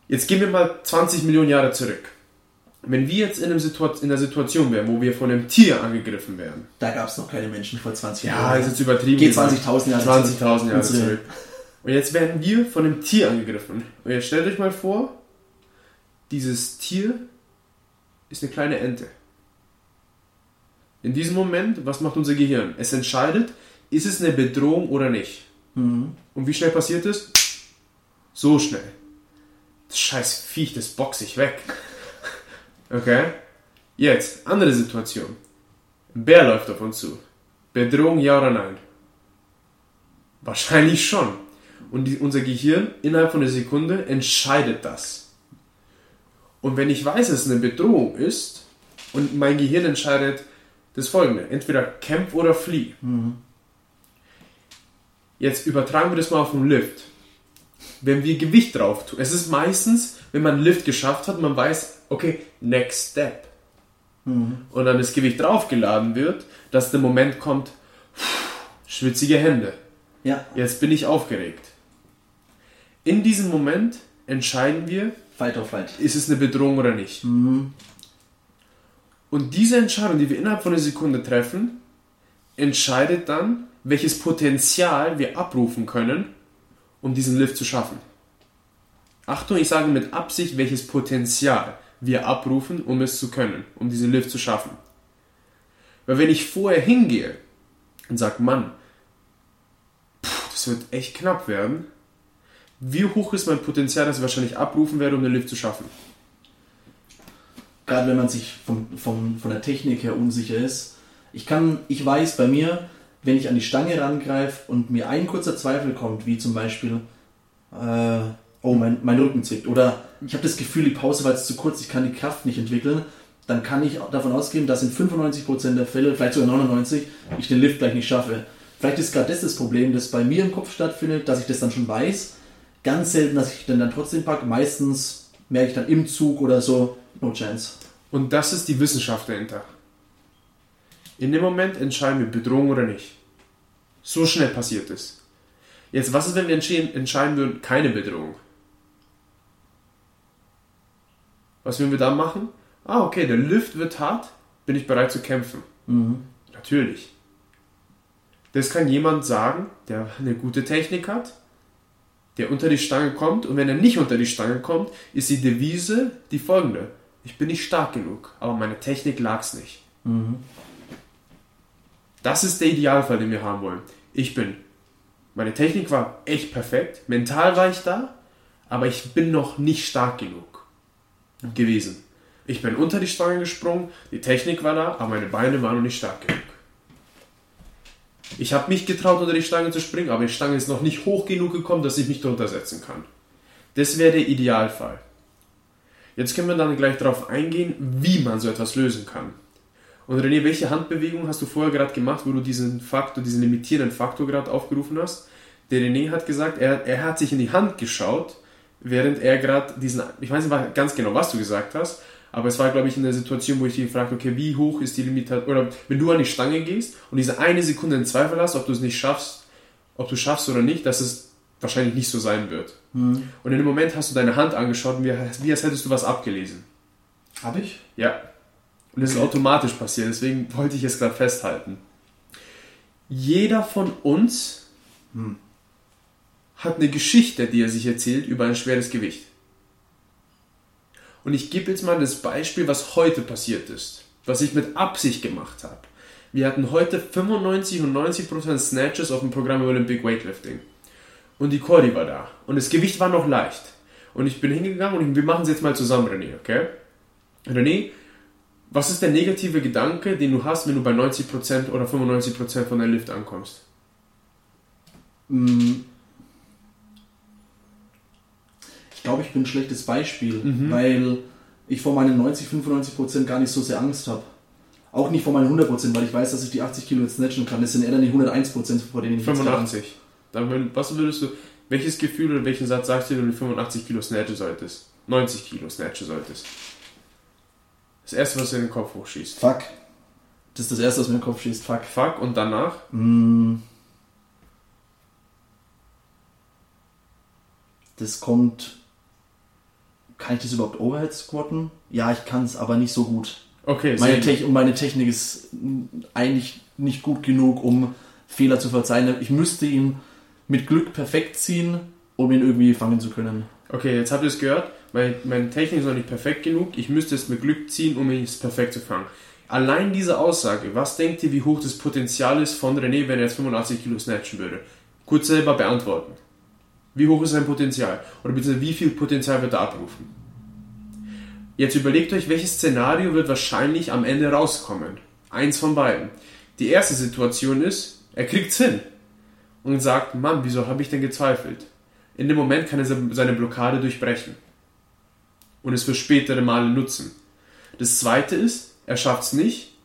Jetzt gehen wir mal 20 Millionen Jahre zurück. Wenn wir jetzt in, einem Situa in einer Situation wären, wo wir von einem Tier angegriffen wären, Da gab es noch keine Menschen vor 20 ja, Jahren. ist jetzt übertrieben. Geht gesagt. 20.000 Jahre 20.000 Jahre zurück. Und jetzt werden wir von einem Tier angegriffen. Und jetzt stellt euch mal vor, dieses Tier ist eine kleine Ente. In diesem Moment, was macht unser Gehirn? Es entscheidet, ist es eine Bedrohung oder nicht. Und wie schnell passiert es? So schnell. Das scheiß Viech, das boxt sich weg. Okay? Jetzt, andere Situation. Ein Bär läuft auf uns zu. Bedrohung, ja oder nein? Wahrscheinlich schon. Und die, unser Gehirn innerhalb von einer Sekunde entscheidet das. Und wenn ich weiß, dass es eine Bedrohung ist und mein Gehirn entscheidet das folgende, entweder kämpf oder flieh. Jetzt übertragen wir das mal auf den Lift. Wenn wir Gewicht drauf tun, es ist meistens, wenn man einen Lift geschafft hat, man weiß, okay, next step. Und dann das Gewicht draufgeladen wird, dass der Moment kommt, schwitzige Hände. Ja, Jetzt bin ich aufgeregt. In diesem Moment entscheiden wir, Fight or Flight. ist es eine Bedrohung oder nicht. Und diese Entscheidung, die wir innerhalb von einer Sekunde treffen, entscheidet dann, welches Potenzial wir abrufen können, um diesen Lift zu schaffen. Achtung, ich sage mit Absicht, welches Potenzial wir abrufen, um es zu können, um diesen Lift zu schaffen. Weil wenn ich vorher hingehe und sage, Mann, das wird echt knapp werden, wie hoch ist mein Potenzial, das ich wahrscheinlich abrufen werde, um den Lift zu schaffen? Gerade wenn man sich vom, vom, von der Technik her unsicher ist. Ich kann, ich weiß bei mir, wenn ich an die Stange rangreife und mir ein kurzer Zweifel kommt, wie zum Beispiel, äh, oh, mein, mein Rücken zwickt, oder ich habe das Gefühl, die Pause war jetzt zu kurz, ich kann die Kraft nicht entwickeln, dann kann ich davon ausgehen, dass in 95% der Fälle, vielleicht sogar 99%, ich den Lift gleich nicht schaffe. Vielleicht ist gerade das das Problem, das bei mir im Kopf stattfindet, dass ich das dann schon weiß. Ganz selten, dass ich den dann trotzdem packe. Meistens merke ich dann im Zug oder so, no chance. Und das ist die Wissenschaft dahinter. In dem Moment entscheiden wir Bedrohung oder nicht. So schnell passiert es. Jetzt, was ist, wenn wir entscheiden würden, keine Bedrohung? Was würden wir dann machen? Ah, okay, der Lift wird hart, bin ich bereit zu kämpfen. Natürlich. Das kann jemand sagen, der eine gute Technik hat, der unter die Stange kommt und wenn er nicht unter die Stange kommt, ist die Devise die folgende. Ich bin nicht stark genug, aber meine Technik lag's nicht. Das ist der Idealfall, den wir haben wollen. Ich bin, meine Technik war echt perfekt, mental war ich da, aber ich bin noch nicht stark genug gewesen. Ich bin unter die Stange gesprungen, die Technik war da, aber meine Beine waren noch nicht stark genug. Ich habe mich getraut, unter die Stange zu springen, aber die Stange ist noch nicht hoch genug gekommen, dass ich mich drunter setzen kann. Das wäre der Idealfall. Jetzt können wir dann gleich darauf eingehen, wie man so etwas lösen kann. Und René, welche Handbewegung hast du vorher gerade gemacht, wo du diesen Faktor, diesen limitierenden Faktor gerade aufgerufen hast? Der René hat gesagt, er, er hat sich in die Hand geschaut, während er gerade diesen, ich weiß nicht ganz genau, was du gesagt hast, aber es war, glaube ich, in der Situation, wo ich dich gefragt okay, wie hoch ist die Limitation, oder wenn du an die Stange gehst und diese eine Sekunde in Zweifel hast, ob du es nicht schaffst, ob du schaffst oder nicht, dass es wahrscheinlich nicht so sein wird. Und in dem Moment hast du deine Hand angeschaut und wie, wie als hättest du was abgelesen. Habe ich? Ja. Und das ist automatisch passiert, deswegen wollte ich es gerade festhalten. Jeder von uns hat eine Geschichte, die er sich erzählt über ein schweres Gewicht. Und ich gebe jetzt mal das Beispiel, was heute passiert ist, was ich mit Absicht gemacht habe. Wir hatten heute 95 und 90% Snatches auf dem Programm Olympic Weightlifting. Und die Cordy war da. Und das Gewicht war noch leicht. Und ich bin hingegangen und wir machen es jetzt mal zusammen, René, okay? René, was ist der negative Gedanke, den du hast, wenn du bei 90% oder 95% von der Lift ankommst? Ich glaube, ich bin ein schlechtes Beispiel, weil ich vor meinen 90, 95 Prozent gar nicht so sehr Angst habe. Auch nicht vor meinen 100 Prozent, weil ich weiß, dass ich die 80 Kilo jetzt snatchen kann. Das sind eher dann die 101 Prozent, vor denen ich jetzt gerade Angst 85. Dann, was würdest du, welches Gefühl oder welchen Satz sagst du, wenn du 85 Kilo snatchen solltest? 90 Kilo snatchen solltest? Das erste, was dir in den Kopf hochschießt. Fuck. Das ist das erste, was mir in den Kopf schießt. Fuck. Fuck und danach? Mm. Das kommt. Kann ich das überhaupt Overhead squatten? Ja, ich kann es, aber nicht so gut. Okay, Meine. Te und meine Technik ist eigentlich nicht gut genug, um Fehler zu verzeihen. Ich müsste ihn mit Glück perfekt ziehen, um ihn irgendwie fangen zu können. Okay, jetzt habt ihr es gehört. Meine, meine Technik ist noch nicht perfekt genug. Ich müsste es mit Glück ziehen, um es perfekt zu fangen. Allein diese Aussage, was denkt ihr, wie hoch das Potenzial ist von René, wenn er jetzt 85 Kilo snatchen würde? Kurz selber beantworten. Wie hoch ist sein Potenzial? Oder beziehungsweise wie viel Potenzial wird er abrufen? Jetzt überlegt euch, welches Szenario wird wahrscheinlich am Ende rauskommen. Eins von beiden. Die erste Situation ist, er kriegt's hin und sagt, Mann, wieso habe ich denn gezweifelt? In dem Moment kann er seine Blockade durchbrechen und es für spätere Male nutzen. Das zweite ist, er schafft es nicht.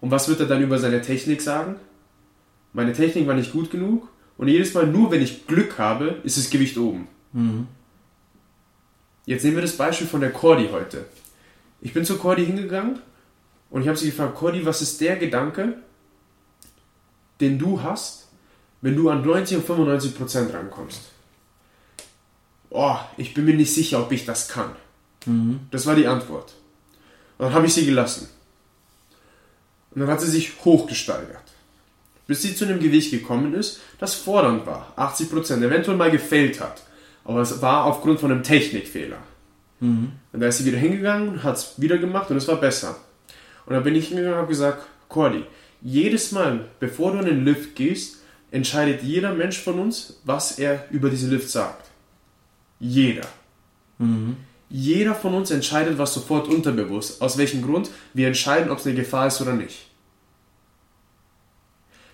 Und was wird er dann über seine Technik sagen? Meine Technik war nicht gut genug und jedes Mal nur, wenn ich Glück habe, ist das Gewicht oben. Jetzt nehmen wir das Beispiel von der Cordy heute. Ich bin zu Cordy hingegangen und ich habe sie gefragt, Cordy, was ist der Gedanke, den du hast, wenn du an 90 und 95 Prozent rankommst? Oh, ich bin mir nicht sicher, ob ich das kann. Das war die Antwort. Und dann habe ich sie gelassen. Und dann hat sie sich hochgesteigert. Bis sie zu einem Gewicht gekommen ist, das fordernd war. 80%, eventuell mal gefällt hat. Aber es war aufgrund von einem Technikfehler. Und da ist sie wieder hingegangen, hat es wieder gemacht und es war besser. Und dann bin ich hingegangen und habe gesagt, Cordy, jedes Mal, bevor du in den Lift gehst, entscheidet jeder Mensch von uns, was er über diese Lift sagt. Jeder. Jeder von uns entscheidet was sofort unterbewusst. Aus welchem Grund? Wir entscheiden, ob es eine Gefahr ist oder nicht.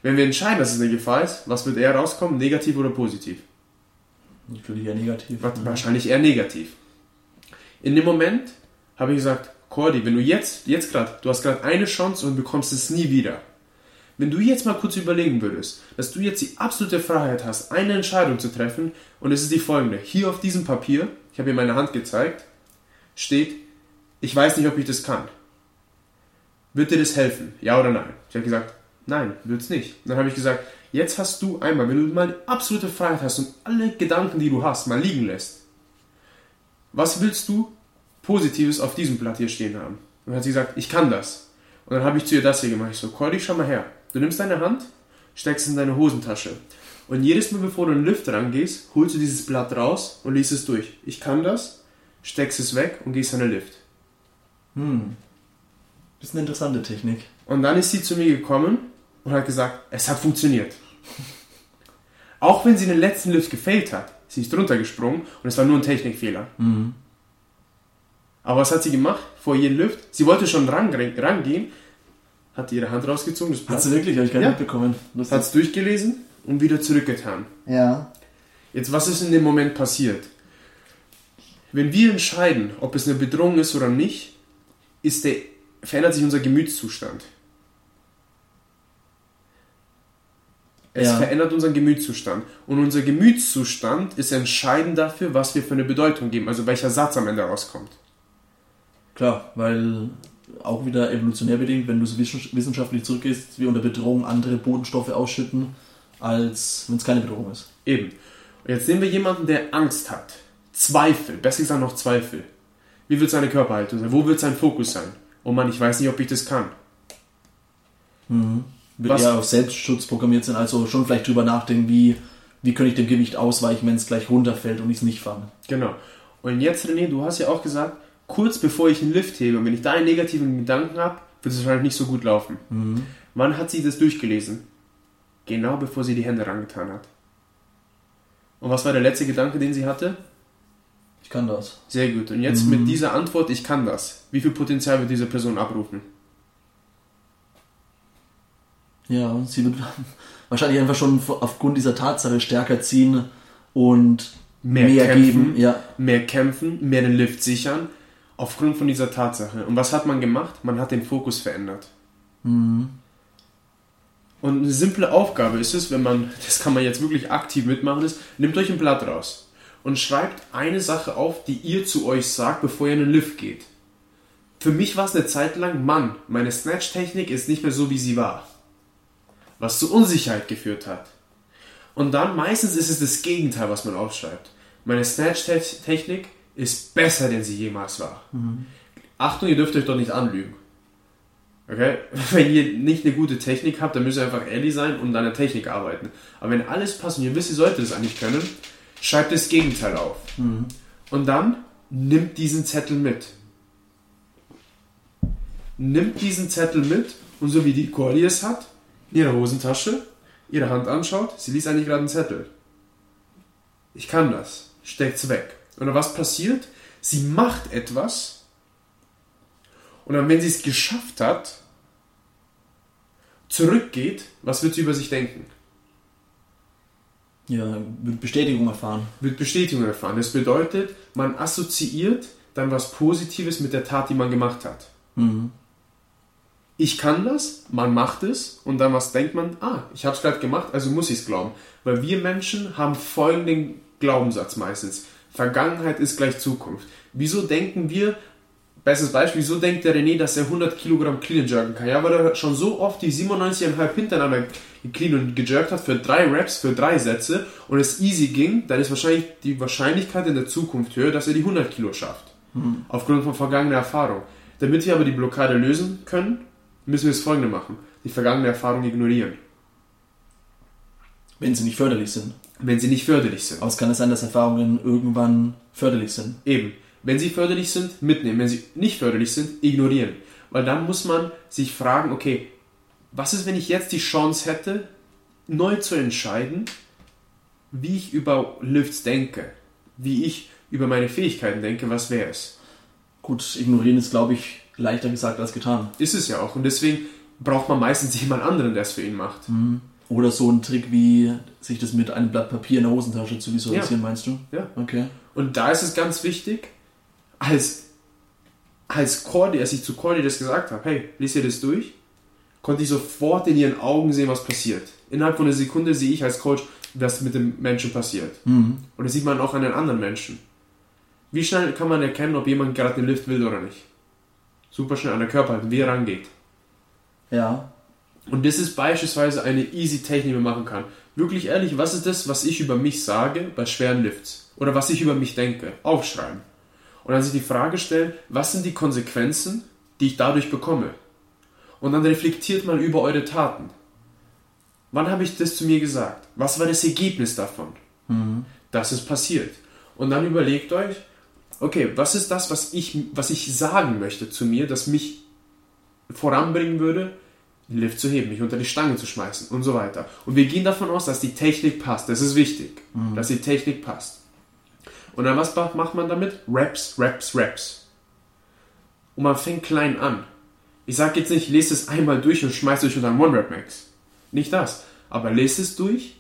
Wenn wir entscheiden, dass es eine Gefahr ist, was wird eher rauskommen? Negativ oder positiv? Natürlich eher negativ. Wahrscheinlich eher negativ. In dem Moment habe ich gesagt, Cordy, wenn du jetzt, jetzt gerade, du hast gerade eine Chance und bekommst es nie wieder. Wenn du jetzt mal kurz überlegen würdest, dass du jetzt die absolute Freiheit hast, eine Entscheidung zu treffen, und es ist die folgende. Hier auf diesem Papier, ich habe dir meine Hand gezeigt, steht, ich weiß nicht, ob ich das kann. Wird dir das helfen? Ja oder nein? Ich habe gesagt, nein, wird's nicht. Dann habe ich gesagt, jetzt hast du einmal, wenn du mal die absolute Freiheit hast und alle Gedanken, die du hast, mal liegen lässt, was willst du Positives auf diesem Blatt hier stehen haben? Und dann hat sie gesagt, ich kann das. Und dann habe ich zu ihr das hier gemacht. Ich so, Cordy, schau mal her. Du nimmst deine Hand, steckst es in deine Hosentasche. Und jedes Mal, bevor du in den Lift rangehst, holst du dieses Blatt raus und liest es durch. Ich kann das, steckst es weg und gehst in den Lift. Das ist eine interessante Technik. Und dann ist sie zu mir gekommen und hat gesagt, es hat funktioniert. <laughs> Auch wenn sie den letzten Lift gefällt hat, sie ist drunter gesprungen und es war nur ein Technikfehler. Aber was hat sie gemacht vor jedem Lift? Sie wollte schon ran, rangehen, hat ihre Hand rausgezogen, das Hat sie wirklich? Habe ich gar nicht Ja. mitbekommen. Hat es durchgelesen und wieder zurückgetan. Ja. Jetzt, was ist in dem Moment passiert? Wenn wir entscheiden, ob es eine Bedrohung ist oder nicht, ist der, verändert sich unser Gemütszustand. Es Ja. verändert unseren Gemütszustand. Und unser Gemütszustand ist entscheidend dafür, was wir für eine Bedeutung geben, also welcher Satz am Ende rauskommt. Klar, weil auch wieder evolutionär bedingt, wenn du so wissen- wissenschaftlich zurückgehst, wir unter Bedrohung andere Botenstoffe ausschütten, als wenn es keine Bedrohung ist. Eben. Und jetzt nehmen wir jemanden, der Angst hat. Zweifel, besser gesagt noch Zweifel. Wie wird seine Körperhaltung sein? Wo wird sein Fokus sein? Oh Mann, ich weiß nicht, ob ich das kann. Wird Was- eher auf Selbstschutz programmiert sind, also schon vielleicht drüber nachdenken, wie, wie könnte ich dem Gewicht ausweichen, wenn es gleich runterfällt und ich es nicht fange. Genau. Und jetzt, René, du hast ja auch gesagt, kurz bevor ich einen Lift hebe, und wenn ich da einen negativen Gedanken habe, wird es wahrscheinlich nicht so gut laufen. Wann hat sie das durchgelesen? Genau bevor sie die Hände rangetan hat. Und was war der letzte Gedanke, den sie hatte? Ich kann das. Sehr gut. Und jetzt mit dieser Antwort, ich kann das. Wie viel Potenzial wird diese Person abrufen? Ja, und sie wird <laughs> wahrscheinlich einfach schon aufgrund dieser Tatsache stärker ziehen und Mehr mehr, kämpfen. geben. Ja, Mehr kämpfen, mehr den Lift sichern, aufgrund von dieser Tatsache. Und was hat man gemacht? Man hat den Fokus verändert. Und eine simple Aufgabe ist es, wenn man, das kann man jetzt wirklich aktiv mitmachen, ist, nehmt euch ein Blatt raus und schreibt eine Sache auf, die ihr zu euch sagt, bevor ihr in den Lift geht. Für mich war es eine Zeit lang, Mann, meine Snatch-Technik ist nicht mehr so, wie sie war. Was zu Unsicherheit geführt hat. Und dann meistens ist es das Gegenteil, was man aufschreibt. Meine Snatch-Technik ist besser, denn sie jemals war. Mhm. Achtung, ihr dürft euch doch nicht anlügen. Okay? <laughs> Wenn ihr nicht eine gute Technik habt, dann müsst ihr einfach ehrlich sein und an der Technik arbeiten. Aber wenn alles passt und ihr wisst, ihr solltet es eigentlich können, schreibt das Gegenteil auf. Mhm. Und dann nimmt diesen Zettel mit. Nimmt diesen Zettel mit und so wie die Cordy es hat, in ihrer Hosentasche, ihre Hand anschaut, sie liest eigentlich gerade einen Zettel. Ich kann das. Steckt's weg. Und was passiert? Sie macht etwas und dann, wenn sie es geschafft hat, zurückgeht, was wird sie über sich denken? Ja, wird Bestätigung erfahren. Wird Bestätigung erfahren. Das bedeutet, man assoziiert dann was Positives mit der Tat, die man gemacht hat. Mhm. Ich kann das, man macht es und dann was denkt man, ah, ich habe es gerade gemacht, also muss ich es glauben. Weil wir Menschen haben folgenden Glaubenssatz meistens. Vergangenheit ist gleich Zukunft. Wieso denken wir, bestes Beispiel, wieso denkt der René, dass er 100 Kilogramm clean jerken kann? Ja, weil er schon so oft die 97,5 hintereinander clean und gejerkt hat für drei Reps, für drei Sätze und es easy ging, dann ist wahrscheinlich die Wahrscheinlichkeit in der Zukunft höher, dass er die 100 Kilo schafft. Mhm. Aufgrund von vergangener Erfahrung. Damit wir aber die Blockade lösen können, müssen wir das folgende machen. Die vergangene Erfahrung ignorieren. Wenn sie nicht förderlich sind. Wenn sie nicht förderlich sind. Aber es kann es sein, dass Erfahrungen irgendwann förderlich sind. Eben. Wenn sie förderlich sind, mitnehmen. Wenn sie nicht förderlich sind, ignorieren. Weil dann muss man sich fragen, okay, was ist, wenn ich jetzt die Chance hätte, neu zu entscheiden, wie ich über Lifts denke, wie ich über meine Fähigkeiten denke, was wäre es? Gut, ignorieren ist, glaube ich, leichter gesagt als getan. Ist es ja auch. Und deswegen braucht man meistens <laughs> jemand anderen, der es für ihn macht. Mhm. Oder so ein Trick wie sich das mit einem Blatt Papier in der Hosentasche zu visualisieren, ja. meinst du? Ja. Okay. Und da ist es ganz wichtig, als, als Cordy, als ich zu Cordy das gesagt habe, hey, lies dir das durch, konnte ich sofort in ihren Augen sehen, was passiert. Innerhalb von einer Sekunde sehe ich als Coach, was mit dem Menschen passiert. Mhm. Und das sieht man auch an den anderen Menschen. Wie schnell kann man erkennen, ob jemand gerade den Lift will oder nicht? Super schnell an der Körperhaltung, wie er rangeht. Ja. Und das ist beispielsweise eine easy Technik, die man machen kann. Wirklich ehrlich, was ist das, was ich über mich sage bei schweren Lifts? Oder was ich über mich denke? Aufschreiben. Und dann sich die Frage stellen, was sind die Konsequenzen, die ich dadurch bekomme? Und dann reflektiert mal über eure Taten. Wann habe ich das zu mir gesagt? Was war das Ergebnis davon? Mhm. Das ist passiert. Und dann überlegt euch, okay, was ist das, was ich, was ich sagen möchte zu mir, das mich voranbringen würde, den Lift zu heben, mich unter die Stange zu schmeißen und so weiter. Und wir gehen davon aus, dass die Technik passt. Das ist wichtig, mhm. dass die Technik passt. Und dann was macht man damit? Raps, Raps, Raps. Und man fängt klein an. Ich sage jetzt nicht, lest es einmal durch und schmeißt euch unter einen One-Rap-Max. Nicht das. Aber lest es durch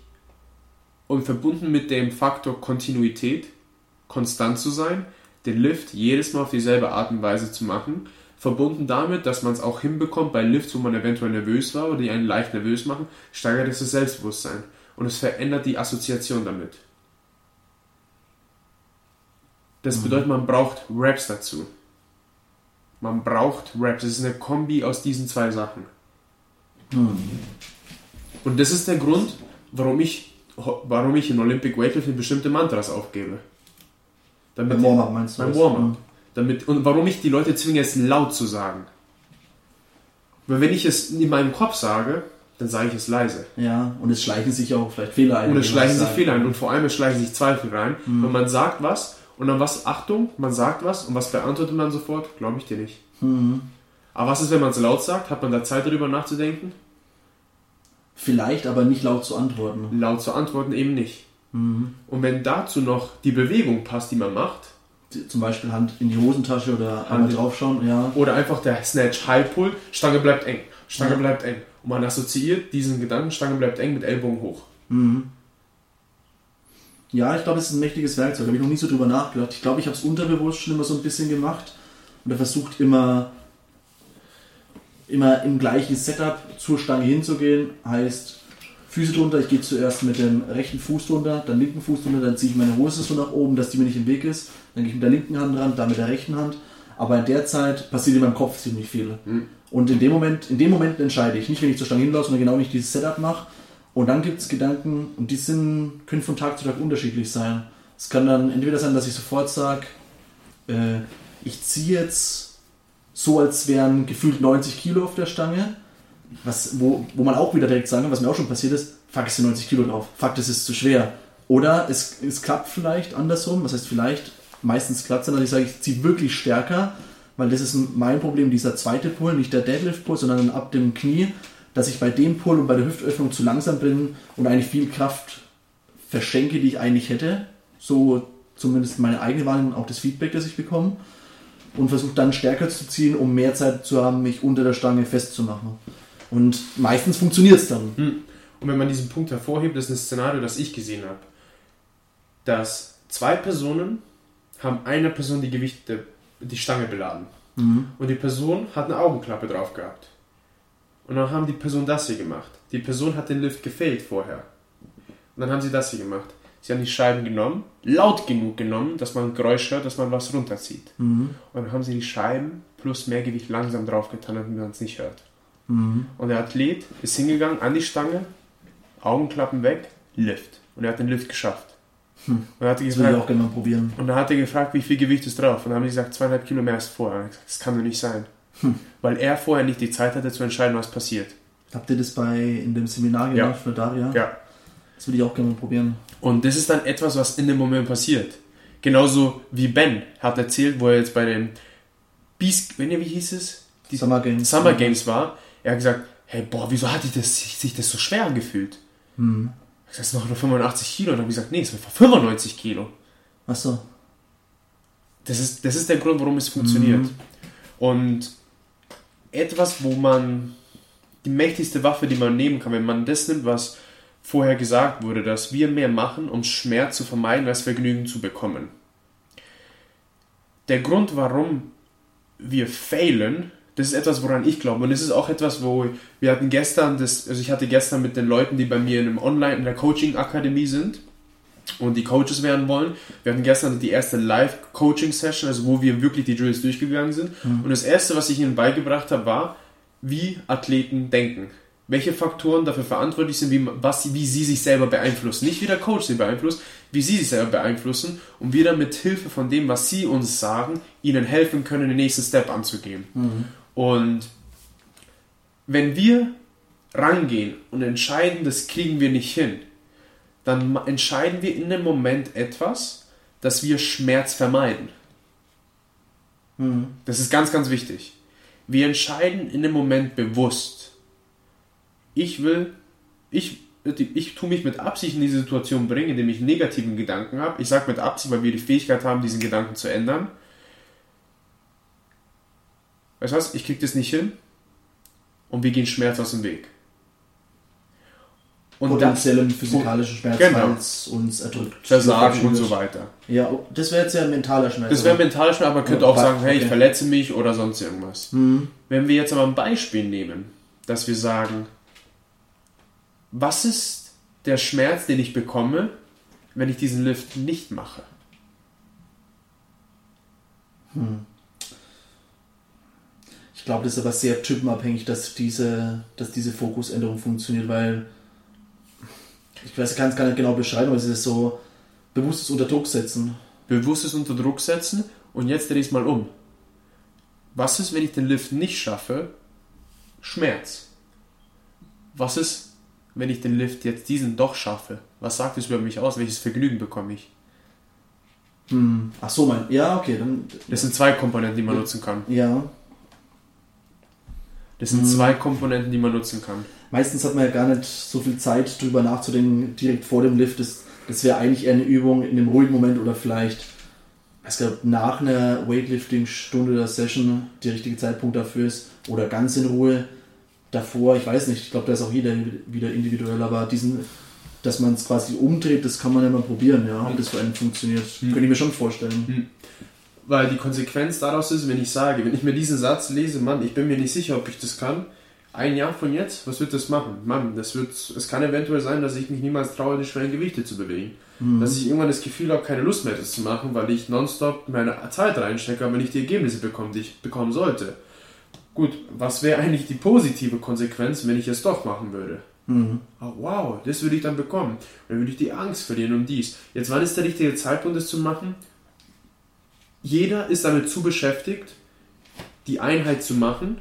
und verbunden mit dem Faktor Kontinuität, konstant zu sein, den Lift jedes Mal auf dieselbe Art und Weise zu machen, verbunden damit, dass man es auch hinbekommt bei Lifts, wo man eventuell nervös war oder die einen leicht nervös machen, steigert es das Selbstbewusstsein und es verändert die Assoziation damit. Das mhm. bedeutet, man braucht Raps dazu. Man braucht Raps. Es ist eine Kombi aus diesen zwei Sachen. Mhm. Und das ist der Grund, warum ich, warum ich in Olympic Weightlifting bestimmte Mantras aufgebe. Damit beim Warm-Up meinst du? Beim Warm-Up. Damit, und warum ich die Leute zwinge, es laut zu sagen. Weil wenn ich es in meinem Kopf sage, dann sage ich es leise. Ja, und es schleichen sich auch vielleicht Fehler ein. Und es schleichen sich Fehler ein. Und vor allem es schleichen sich Zweifel rein. Mhm. Und man sagt was und dann was, Achtung, man sagt was und was beantwortet man sofort? Glaube ich dir nicht. Mhm. Aber was ist, wenn man es laut sagt? Hat man da Zeit darüber nachzudenken? Vielleicht, aber nicht laut zu antworten. Laut zu antworten eben nicht. Mhm. Und wenn dazu noch die Bewegung passt, die man macht, zum Beispiel Hand in die Hosentasche oder einmal draufschauen, ja. Oder einfach der Snatch High Pull, Stange bleibt eng, Stange ja. bleibt eng. Und man assoziiert diesen Gedanken, Stange bleibt eng mit Ellbogen hoch. Mhm. Ja, ich glaube, es ist ein mächtiges Werkzeug. Habe ich noch nie so drüber nachgedacht. Ich glaube, ich habe es unterbewusst schon immer so ein bisschen gemacht und er versucht immer immer im gleichen Setup zur Stange hinzugehen, heißt Füße drunter, ich gehe zuerst mit dem rechten Fuß drunter, dann linken Fuß drunter, dann ziehe ich meine Hose so nach oben, dass die mir nicht im Weg ist, dann gehe ich mit der linken Hand ran, dann mit der rechten Hand. Aber in der Zeit passiert in meinem Kopf ziemlich viel. Mhm. Und in dem Moment, in dem Moment entscheide ich, nicht wenn ich zur Stange hinlaufe, sondern genau wenn ich dieses Setup mache. Und dann gibt es Gedanken, und die sind, können von Tag zu Tag unterschiedlich sein. Es kann dann entweder sein, dass ich sofort sage, äh, ich ziehe jetzt so, als wären gefühlt 90 Kilo auf der Stange, was, wo, wo man auch wieder direkt sagen kann, was mir auch schon passiert ist, fuck, es sind 90 Kilo drauf, fuck, das ist zu schwer. Oder es, es klappt vielleicht andersrum, was heißt vielleicht, meistens klappt es dann, dass ich sage, ich ziehe wirklich stärker, weil das ist mein Problem, dieser zweite Pull, nicht der Deadlift-Pull, sondern ab dem Knie, dass ich bei dem Pull und bei der Hüftöffnung zu langsam bin und eigentlich viel Kraft verschenke, die ich eigentlich hätte. So zumindest meine eigene Wahrnehmung, auch das Feedback, das ich bekomme. Und versuche dann stärker zu ziehen, um mehr Zeit zu haben, mich unter der Stange festzumachen. Und meistens funktioniert es dann. Hm. Und wenn man diesen Punkt hervorhebt, das ist ein Szenario, das ich gesehen habe. Dass zwei Personen haben einer Person die Gewichte, die Stange beladen. Mhm. Und die Person hat eine Augenklappe drauf gehabt. Und dann haben die Person das hier gemacht. Die Person hat den Lift gefehlt vorher. Und dann haben sie das hier gemacht. Sie haben die Scheiben genommen, laut genug genommen, dass man ein Geräusch hört, dass man was runterzieht. Mhm. Und dann haben sie die Scheiben plus mehr Gewicht langsam draufgetan, damit man es nicht hört. Mhm. Und der Athlet ist hingegangen an die Stange, Augenklappen weg, Lift. Und er hat den Lift geschafft. Hm. Und hat gefragt, auch gerne mal probieren. Und dann hat er gefragt, wie viel Gewicht ist drauf. Und dann haben sie gesagt, zweieinhalb Kilo mehr als vorher. Gesagt, das kann doch nicht sein. Hm. Weil er vorher nicht die Zeit hatte zu entscheiden, was passiert. Habt ihr das bei in dem Seminar gemacht ja. für Daria? Ja. Das würde ich auch gerne mal probieren. Und das ist dann etwas, was in dem Moment passiert. Genauso wie Ben hat erzählt, wo er jetzt bei den Beast, wenn ihr wie hieß es? Die Summer Games. Summer Games war. Er hat gesagt, hey, boah, wieso hat das, sich das so schwer angefühlt? Mhm. Ich das ist noch nur 85 Kilo. Und dann habe ich gesagt, nee, es war 95 Kilo. Achso. Das ist, das ist der Grund, warum es funktioniert. Mhm. Und etwas, wo man die mächtigste Waffe, die man nehmen kann, wenn man das nimmt, was vorher gesagt wurde, dass wir mehr machen, um Schmerz zu vermeiden, als Vergnügen zu bekommen. Der Grund, warum wir failen, das ist etwas, woran ich glaube. Und es ist auch etwas, wo wir hatten gestern, das, also ich hatte gestern mit den Leuten, die bei mir in einem Online, in der Coaching-Akademie sind und die Coaches werden wollen. Wir hatten gestern die erste Live-Coaching-Session, also wo wir wirklich die Drills durchgegangen sind. Mhm. Und das erste, was ich ihnen beigebracht habe, war, wie Athleten denken welche Faktoren dafür verantwortlich sind, wie, was, wie sie sich selber beeinflussen. Nicht wie der Coach sie beeinflusst, wie sie sich selber beeinflussen und wir dann mit Hilfe von dem, was sie uns sagen, ihnen helfen können, den nächsten Step anzugehen. Mhm. Und wenn wir rangehen und entscheiden, das kriegen wir nicht hin, dann entscheiden wir in dem Moment etwas, dass wir Schmerz vermeiden. Mhm. Das ist ganz, ganz wichtig. Wir entscheiden in dem Moment bewusst ich will, ich, ich tue mich mit Absicht in diese Situation bringen, indem ich negativen Gedanken habe. Ich sage mit Absicht, weil wir die Fähigkeit haben, diesen Gedanken zu ändern. Weißt du was? Ich kriege das nicht hin und wir gehen Schmerz aus dem Weg. Und Potenziellen physikalischen Schmerz, genau. weil es uns erdrückt. Versagen und so weiter. Ja, das wäre jetzt ja ein mentaler Schmerz. Das wäre ein mentaler Schmerz, aber man könnte auch sagen, hey, ich verletze mich oder sonst irgendwas. Mhm. Wenn wir jetzt aber ein Beispiel nehmen, dass wir sagen, was ist der Schmerz, den ich bekomme, wenn ich diesen Lift nicht mache? Hm. Ich glaube, das ist aber sehr typenabhängig, dass diese, dass diese Fokusänderung funktioniert, weil ich weiß, ich kann es gar nicht genau beschreiben, aber es ist so bewusstes unter Druck setzen. Bewusstes unter Druck setzen und jetzt drehe ich es mal um. Was ist, wenn ich den Lift nicht schaffe? Schmerz. Was ist, wenn ich den Lift jetzt diesen doch schaffe? Was sagt es über mich aus? Welches Vergnügen bekomme ich? Hm. Ach so, mein. Ja, okay. Dann, das sind zwei Komponenten, die man nutzen kann. Ja. Das sind hm. zwei Komponenten, die man nutzen kann. Meistens hat man ja gar nicht so viel Zeit, drüber nachzudenken, direkt vor dem Lift. Das, das wäre eigentlich eher eine Übung in einem ruhigen Moment oder vielleicht, ich glaube, nach einer Weightlifting-Stunde oder Session der richtige Zeitpunkt dafür ist oder ganz in Ruhe davor, ich weiß nicht, ich glaube, da ist auch jeder wieder individuell, aber diesen, dass man es quasi umdreht, das kann man ja mal probieren, ja, ob das für einen funktioniert. Hm. Könnte ich mir schon vorstellen. Hm. Weil die Konsequenz daraus ist, wenn ich sage, wenn ich mir diesen Satz lese, Mann, ich bin mir nicht sicher, ob ich das kann, ein Jahr von jetzt, was wird das machen? Mann, das wird, es kann eventuell sein, dass ich mich niemals traue, die schweren Gewichte zu bewegen. Mhm. Dass ich irgendwann das Gefühl habe, keine Lust mehr das zu machen, weil ich nonstop meine Zeit reinstecke, aber nicht die Ergebnisse bekomme, die ich bekommen sollte. Gut, was wäre eigentlich die positive Konsequenz, wenn ich es doch machen würde? Mhm. Oh, wow, das würde ich dann bekommen. Dann würde ich die Angst verlieren und dies. Jetzt, wann ist der richtige Zeitpunkt, das zu machen? Jeder ist damit zu beschäftigt, die Einheit zu machen,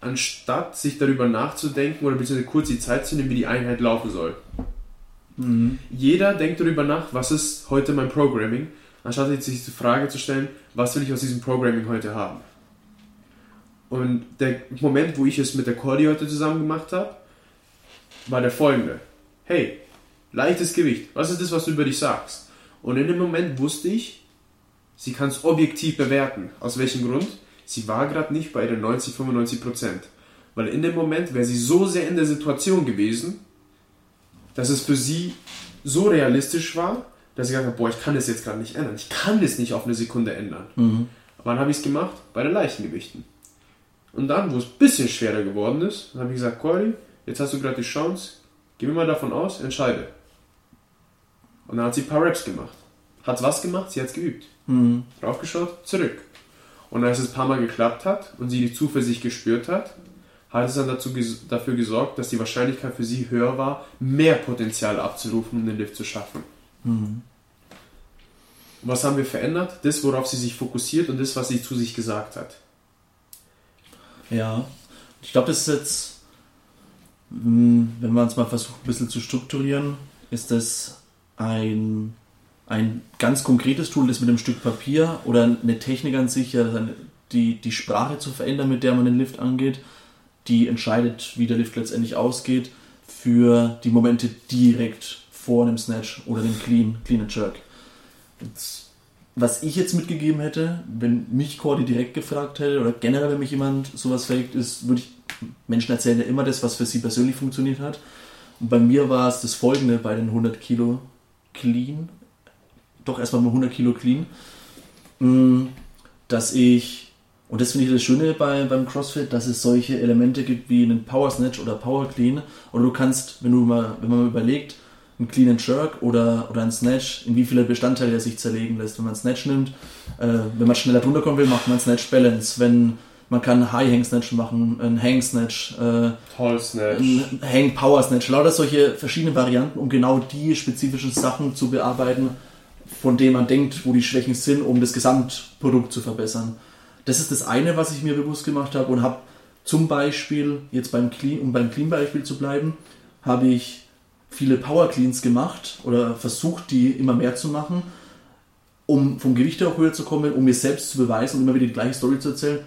anstatt sich darüber nachzudenken oder beziehungsweise kurz die Zeit zu nehmen, wie die Einheit laufen soll. Mhm. Jeder denkt darüber nach, was ist heute mein Programming, anstatt sich die Frage zu stellen, was will ich aus diesem Programming heute haben. Und der Moment, wo ich es mit der Cordy heute zusammen gemacht habe, war der folgende. Hey, leichtes Gewicht, was ist das, was du über dich sagst? Und in dem Moment wusste ich, sie kann es objektiv bewerten. Aus welchem Grund? Sie war gerade nicht bei den 90, 95 Prozent. Weil in dem Moment wäre sie so sehr in der Situation gewesen, dass es für sie so realistisch war, dass sie gesagt hat, boah, ich kann das jetzt gerade nicht ändern. Ich kann das nicht auf eine Sekunde ändern. Mhm. Wann habe ich es gemacht? Bei den leichten Gewichten. Und dann, wo es ein bisschen schwerer geworden ist, habe ich gesagt, Corey, jetzt hast du gerade die Chance, geh mir mal davon aus, entscheide. Und dann hat sie ein paar Raps gemacht. Hat was gemacht? Sie hat es geübt. Mhm. Draufgeschaut, zurück. Und als es ein paar Mal geklappt hat und sie die Zuversicht gespürt hat, hat es dann dazu, dafür gesorgt, dass die Wahrscheinlichkeit für sie höher war, mehr Potenzial abzurufen, um den Lift zu schaffen. Mhm. Was haben wir verändert? Das, worauf sie sich fokussiert und das, was sie zu sich gesagt hat. Ja, ich glaube, das ist jetzt, hm, wenn man es mal versucht, ein bisschen zu strukturieren, ist das ein, ein ganz konkretes Tool, das mit einem Stück Papier oder eine Technik an sich, die, die Sprache zu verändern, mit der man den Lift angeht, die entscheidet, wie der Lift letztendlich ausgeht, für die Momente direkt vor einem Snatch oder dem Clean, Clean and Jerk. Jetzt was ich jetzt mitgegeben hätte, wenn mich Cordy direkt gefragt hätte oder generell, wenn mich jemand sowas fragt, ist, würde ich, Menschen erzählen ja immer das, was für sie persönlich funktioniert hat. Und bei mir war es das folgende bei den 100 Kilo Clean, doch erstmal mal 100 Kilo Clean, mm, dass ich, und das finde ich das Schöne bei, beim CrossFit, dass es solche Elemente gibt wie einen Power Snatch oder Power Clean, oder du kannst, wenn du mal, wenn man mal überlegt, ein Clean and Jerk oder, oder ein Snatch, in wie viele Bestandteile er sich zerlegen lässt. Wenn man Snatch nimmt, äh, wenn man schneller drunter kommen will, macht man Snatch Balance. Wenn man kann High Hang Snatch machen, ein Hang Snatch, äh, Tall Snatch, ein Hang Power Snatch, lauter solche verschiedene Varianten, um genau die spezifischen Sachen zu bearbeiten, von denen man denkt, wo die Schwächen sind, um das Gesamtprodukt zu verbessern. Das ist das eine, was ich mir bewusst gemacht habe und habe zum Beispiel, jetzt beim Clean, um beim Clean-Beispiel zu bleiben, habe ich viele Power Cleans gemacht oder versucht, die immer mehr zu machen, um vom Gewicht auch höher zu kommen, um mir selbst zu beweisen und immer wieder die gleiche Story zu erzählen.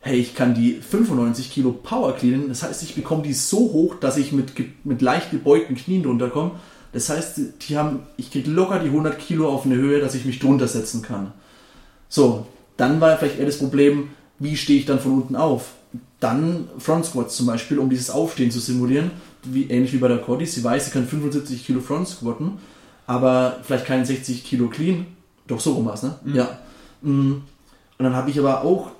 Hey, ich kann die 95 Kilo Power cleanen. Das heißt, ich bekomme die so hoch, dass ich mit, mit leicht gebeugten Knien drunter komme. Das heißt, die haben, ich kriege locker die 100 Kilo auf eine Höhe, dass ich mich drunter setzen kann. So, dann war vielleicht eher das Problem, wie stehe ich dann von unten auf? Dann Front Squats zum Beispiel, um dieses Aufstehen zu simulieren wie, ähnlich wie bei der Cody. Sie weiß, sie kann 75 Kilo Front squatten, aber vielleicht keinen 60 Kilo Clean. Doch, so rum war es, ne? Mhm. Ja. Mm. Und dann habe ich aber auch,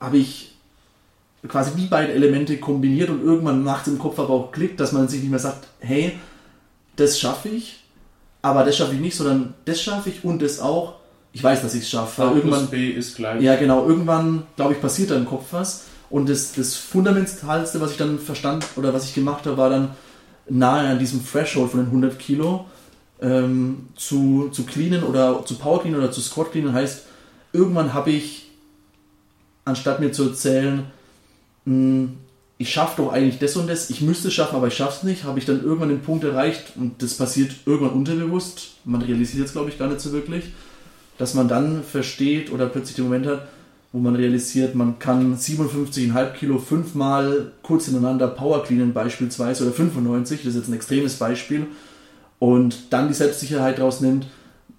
habe ich quasi die beiden Elemente kombiniert und irgendwann nachts im Kopf aber auch klickt, dass man sich nicht mehr sagt, hey, das schaffe ich, aber das schaffe ich nicht, sondern das schaffe ich und das auch. Ich weiß, dass ich es schaffe. irgendwann B ist gleich. Ja, genau. Irgendwann, glaube ich, passiert da im Kopf was. Und das, das Fundamentalste, was ich dann verstand oder was ich gemacht habe, war dann nahe an diesem Threshold von den 100 Kilo ähm, zu, zu cleanen oder zu power cleanen oder zu squat cleanen. Heißt, irgendwann habe ich, anstatt mir zu erzählen, mh, hm, ich schaffe doch eigentlich das und das, ich müsste es schaffen, aber ich schaffe es nicht, habe ich dann irgendwann den Punkt erreicht und das passiert irgendwann unterbewusst, man realisiert jetzt glaube ich gar nicht so wirklich, dass man dann versteht oder plötzlich den Moment hat, wo man realisiert, man kann 57,5 Kilo fünfmal kurz hintereinander Power cleanen beispielsweise oder 95, das ist jetzt ein extremes Beispiel, und dann die Selbstsicherheit rausnimmt,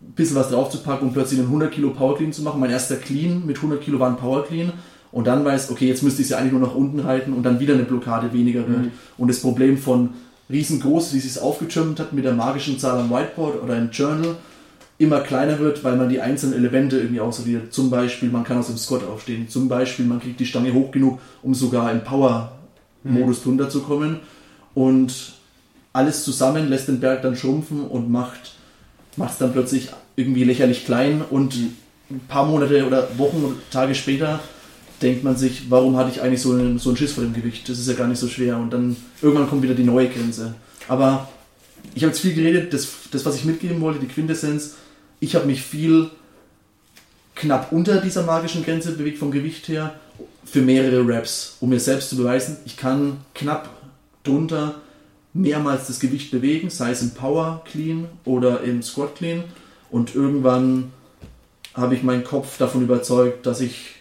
ein bisschen was draufzupacken und plötzlich einen 100 Kilo Power Clean zu machen. Mein erster Clean mit 100 Kilo war ein Power Clean und dann weiß, okay, jetzt müsste ich sie eigentlich nur nach unten halten und dann wieder eine Blockade weniger wird. Mhm. Und das Problem von riesengroß, wie sie es aufgetürmt hat mit der magischen Zahl am Whiteboard oder im Journal, immer kleiner wird, weil man die einzelnen Elemente irgendwie aussortiert. Zum Beispiel, man kann aus dem Squat aufstehen. Zum Beispiel, man kriegt die Stange hoch genug, um sogar im Power-Modus drunter zu kommen. Und alles zusammen lässt den Berg dann schrumpfen und macht es dann plötzlich irgendwie lächerlich klein. Und ein paar Monate oder Wochen oder Tage später denkt man sich, warum hatte ich eigentlich so einen, so einen Schiss vor dem Gewicht? Das ist ja gar nicht so schwer. Und dann irgendwann kommt wieder die neue Grenze. Aber ich habe jetzt viel geredet, das, das, was ich mitgeben wollte, die Quintessenz, ich habe mich viel knapp unter dieser magischen Grenze bewegt vom Gewicht her für mehrere Reps, um mir selbst zu beweisen, ich kann knapp drunter mehrmals das Gewicht bewegen, sei es im Power Clean oder im Squat Clean und irgendwann habe ich meinen Kopf davon überzeugt, dass ich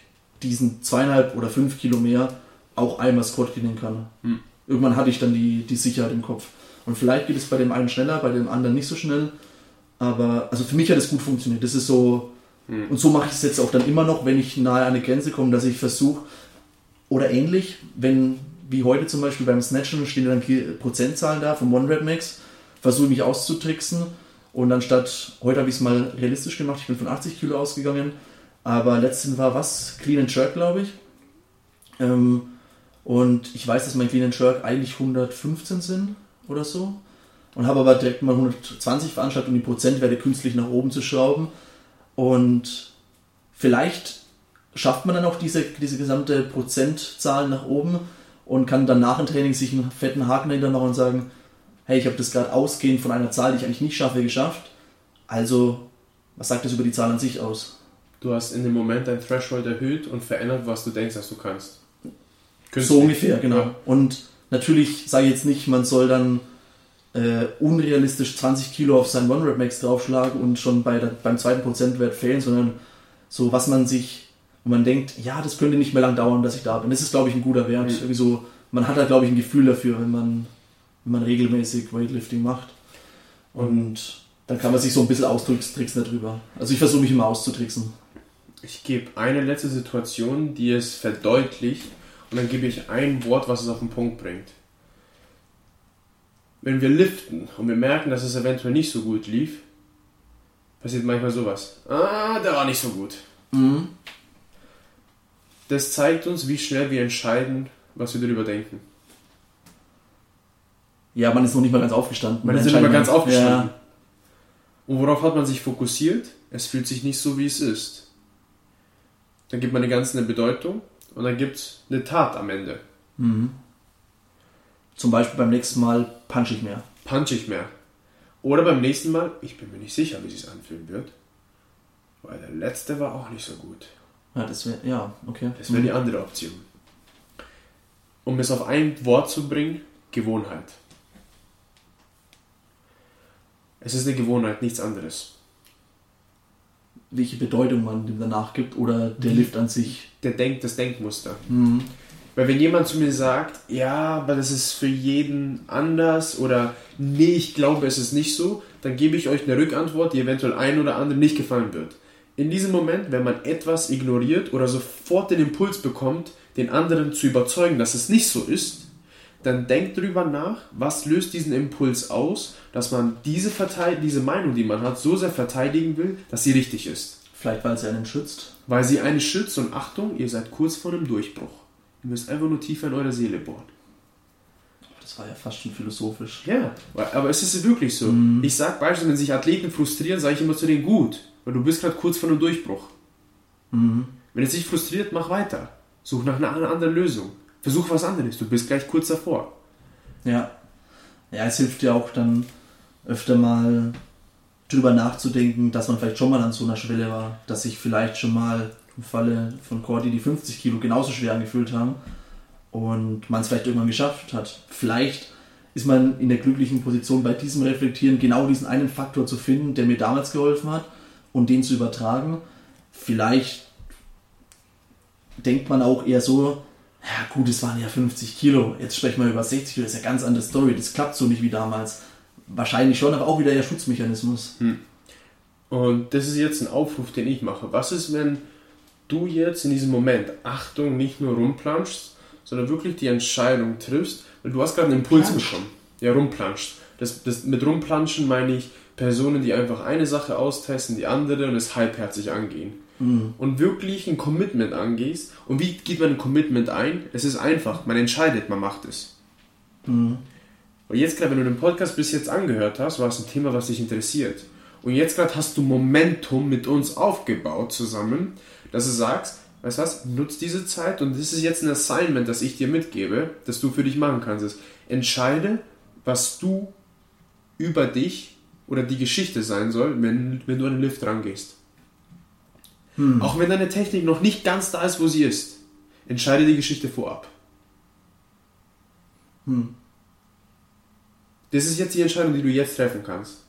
diesen zweieinhalb oder fünf Kilo mehr auch einmal Squat cleanen kann. Hm. Irgendwann hatte ich dann die, die Sicherheit im Kopf. Und vielleicht geht es bei dem einen schneller, bei dem anderen nicht so schnell. Aber also für mich hat es gut funktioniert. Das ist so. Hm. Und so mache ich es jetzt auch dann immer noch, wenn ich nahe an eine Grenze komme, dass ich versuche, oder ähnlich, wenn, wie heute zum Beispiel beim Snatchen stehen dann Prozentzahlen da vom One Rep Max, versuche mich auszutricksen. Und anstatt, heute habe ich es mal realistisch gemacht, ich bin von 80 Kilo ausgegangen, aber letztens war was? Clean and Jerk, glaube ich. Ähm, und ich weiß, dass mein Clean and Jerk eigentlich 115 sind oder so. Und habe aber direkt mal 120 veranstaltet, um die Prozentwerte künstlich nach oben zu schrauben. Und vielleicht schafft man dann auch diese, diese gesamte Prozentzahl nach oben und kann dann nach dem Training sich einen fetten Haken dahinter machen und sagen, hey, ich habe das gerade ausgehend von einer Zahl, die ich eigentlich nicht schaffe, geschafft. Also, was sagt das über die Zahl an sich aus? Du hast in dem Moment dein Threshold erhöht und verändert, was du denkst, dass du kannst. Künstlich. So ungefähr, genau. Ja. Und natürlich sage ich jetzt nicht, man soll dann äh, unrealistisch 20 Kilo auf sein One-Rep Max draufschlagen und schon bei der, beim zweiten Prozentwert fehlen, sondern so, was man sich, wo man denkt, ja, das könnte nicht mehr lang dauern, dass ich da bin. Das ist, glaube ich, ein guter Wert. Mhm. so, man hat da, glaube ich, ein Gefühl dafür, wenn man, wenn man regelmäßig Weightlifting macht. Und dann kann man sich so ein bisschen austricksen darüber. Also ich versuche mich immer auszutricksen. Ich gebe eine letzte Situation, die es verdeutlicht, und dann gebe ich ein Wort, was es auf den Punkt bringt. Wenn wir liften und wir merken, dass es eventuell nicht so gut lief, passiert manchmal sowas. Ah, der war nicht so gut. Mhm. Das zeigt uns, wie schnell wir entscheiden, was wir darüber denken. Ja, man ist noch nicht mal ganz aufgestanden. Man ist nicht mal ganz aufgestanden. Ja. Und worauf hat man sich fokussiert? Es fühlt sich nicht so, wie es ist. Dann gibt man dem Ganzen eine Bedeutung und dann gibt es eine Tat am Ende. Mhm. Zum Beispiel beim nächsten Mal punch ich mehr. Punch ich mehr. Oder beim nächsten Mal, ich bin mir nicht sicher, wie es anfühlen wird. Weil der letzte war auch nicht so gut. Ja, das wäre, ja, okay. Das wäre mhm. die andere Option. Um es auf ein Wort zu bringen, Gewohnheit. Es ist eine Gewohnheit, nichts anderes welche Bedeutung man dem danach gibt oder der Lift an sich. Der Denk, das Denkmuster. Mhm. Weil wenn jemand zu mir sagt, ja, aber das ist für jeden anders oder nee, ich glaube, es ist nicht so, dann gebe ich euch eine Rückantwort, die eventuell ein oder andere nicht gefallen wird. In diesem Moment, wenn man etwas ignoriert oder sofort den Impuls bekommt, den anderen zu überzeugen, dass es nicht so ist, dann denkt darüber nach, was löst diesen Impuls aus, dass man diese, Verteid diese Meinung, die man hat, so sehr verteidigen will, dass sie richtig ist. Vielleicht, weil sie einen schützt. Weil sie einen schützt und Achtung, ihr seid kurz vor einem Durchbruch. Ihr müsst einfach nur tiefer in eure Seele bohren. Das war ja fast schon philosophisch. Ja, aber es ist wirklich so. Mhm. Ich sage beispielsweise, wenn sich Athleten frustrieren, sage ich immer zu denen, gut, weil du bist gerade kurz vor einem Durchbruch. Mhm. Wenn es dich frustriert, mach weiter. Such nach einer anderen Lösung. Versuch was anderes, du bist gleich kurz davor. Ja. Ja, es hilft ja auch dann öfter mal drüber nachzudenken, dass man vielleicht schon mal an so einer Schwelle war, dass sich vielleicht schon mal im Falle von Cordy die 50 Kilo genauso schwer angefühlt haben und man es vielleicht irgendwann geschafft hat. Vielleicht ist man in der glücklichen Position, bei diesem Reflektieren genau diesen einen Faktor zu finden, der mir damals geholfen hat und den zu übertragen. Vielleicht denkt man auch eher so, ja gut, es waren ja 50 Kilo, jetzt sprechen wir über 60 Kilo, das ist ja eine ganz andere Story, das klappt so nicht wie damals. Wahrscheinlich schon, aber auch wieder der Schutzmechanismus. Hm. Und das ist jetzt ein Aufruf, den ich mache. Was ist, wenn du jetzt in diesem Moment, Achtung, nicht nur rumplanschst, sondern wirklich die Entscheidung triffst, weil du hast gerade einen Impuls Plansch. bekommen. Ja, rumplanschst. Das, das, mit rumplanschen meine ich, Personen, die einfach eine Sache austesten, die andere und es halbherzig angehen. Mhm. Und wirklich ein Commitment angehst. Und wie geht man ein Commitment ein? Es ist einfach. Man entscheidet, man macht es. Mhm. Und jetzt gerade, wenn du den Podcast bis jetzt angehört hast, war es ein Thema, was dich interessiert. Und jetzt gerade hast du Momentum mit uns aufgebaut zusammen, dass du sagst, weißt du was, nutz diese Zeit und das ist jetzt ein Assignment, das ich dir mitgebe, das du für dich machen kannst. Ist, entscheide, was du über dich oder die Geschichte sein soll, wenn, wenn du an den Lift rangehst. Hm. Auch wenn deine Technik noch nicht ganz da ist, wo sie ist, entscheide die Geschichte vorab. Hm. Das ist jetzt die Entscheidung, die du jetzt treffen kannst.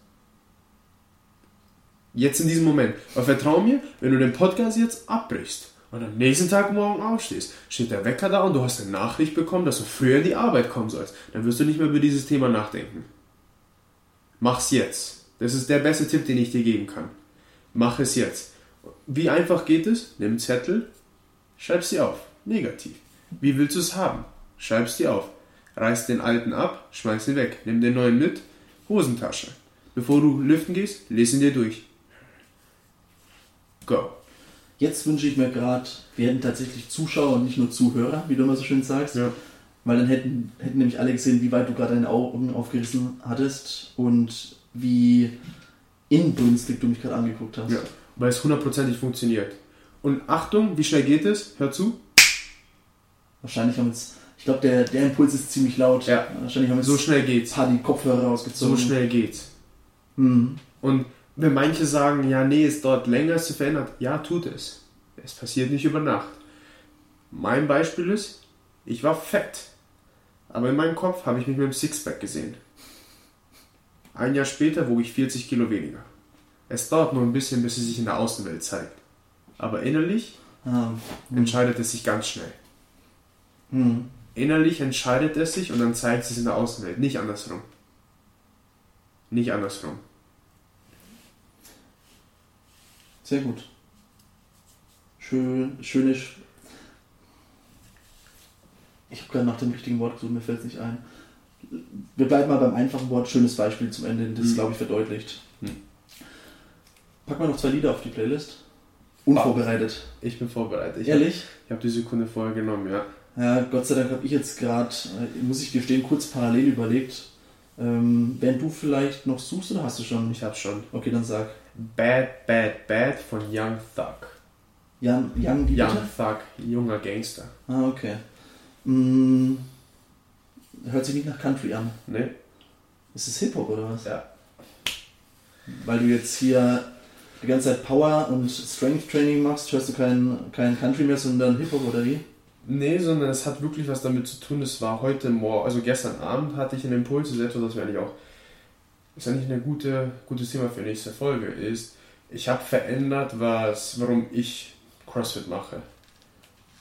Jetzt in diesem Moment. Aber vertrau mir, wenn du den Podcast jetzt abbrichst und am nächsten Tag morgen aufstehst, steht der Wecker da und du hast eine Nachricht bekommen, dass du früher in die Arbeit kommen sollst, dann wirst du nicht mehr über dieses Thema nachdenken. Mach's jetzt. Das ist der beste Tipp, den ich dir geben kann. Mach es jetzt. Wie einfach geht es? Nimm einen Zettel, schreib sie auf. Negativ. Wie willst du es haben? Schreib dir auf. Reiß den alten ab, schmeiß ihn weg. Nimm den neuen mit, Hosentasche. Bevor du lüften gehst, lese ihn dir durch. Go. Jetzt wünsche ich mir gerade, wir hätten tatsächlich Zuschauer und nicht nur Zuhörer, wie du immer so schön sagst. Ja. Weil dann hätten, hätten nämlich alle gesehen, wie weit du gerade deine Augen aufgerissen hattest und wie inbrünstig du mich gerade angeguckt hast. ja. Weil es hundertprozentig funktioniert. Und Achtung, wie schnell geht es? Hör zu. Wahrscheinlich haben jetzt, ich glaube, der, der Impuls ist ziemlich laut. Ja. Wahrscheinlich haben jetzt So schnell geht's. ein paar die Kopfhörer rausgezogen. So schnell geht's. Hm. Und wenn manche sagen, ja, nee, es dauert länger, es zu verändern, ja, tut es. Es passiert nicht über Nacht. Mein Beispiel ist, ich war fett. Aber in meinem Kopf habe ich mich mit dem Sixpack gesehen. Ein Jahr später wog ich 40 Kilo weniger. Es dauert nur ein bisschen, bis es sich in der Außenwelt zeigt. Aber innerlich Ah, entscheidet es sich ganz schnell. hm. Innerlich entscheidet es sich und dann zeigt es sich in der Außenwelt. Nicht andersrum. Nicht andersrum. Sehr gut. Schön, schöne. Sch ich habe gerade nach dem richtigen Wort gesucht, mir fällt es nicht ein. Wir bleiben mal beim einfachen Wort, schönes Beispiel zum Ende, das Hm. glaube ich verdeutlicht. Hm. Pack mal noch zwei Lieder auf die Playlist. Unvorbereitet. Ich bin vorbereitet. Ich Ehrlich? Ich habe die Sekunde vorher genommen, ja. Ja, Gott sei Dank habe ich jetzt gerade, äh, muss ich gestehen, kurz parallel überlegt. Ähm, während du vielleicht noch suchst oder hast du schon? Ich hab's schon. Okay, dann sag. Bad, Bad, Bad von Young Thug. Jan, die Young bitte? Thug, junger Gangster. Ah, okay. Mm, hört sich nicht nach Country an. Ne? Ist es Hip-Hop oder was? Ja. Weil du jetzt hier die ganze Zeit Power und Strength Training machst, hörst du kein, kein Country mehr, sondern Hip-Hop oder wie? Nee, sondern es hat wirklich was damit zu tun. Es war heute Morgen, also gestern Abend hatte ich einen Impuls, das ist etwas, was wir eigentlich auch, ist eigentlich eine gute, gutes Thema für nächste Folge, ist, ich habe verändert, was, warum ich CrossFit mache.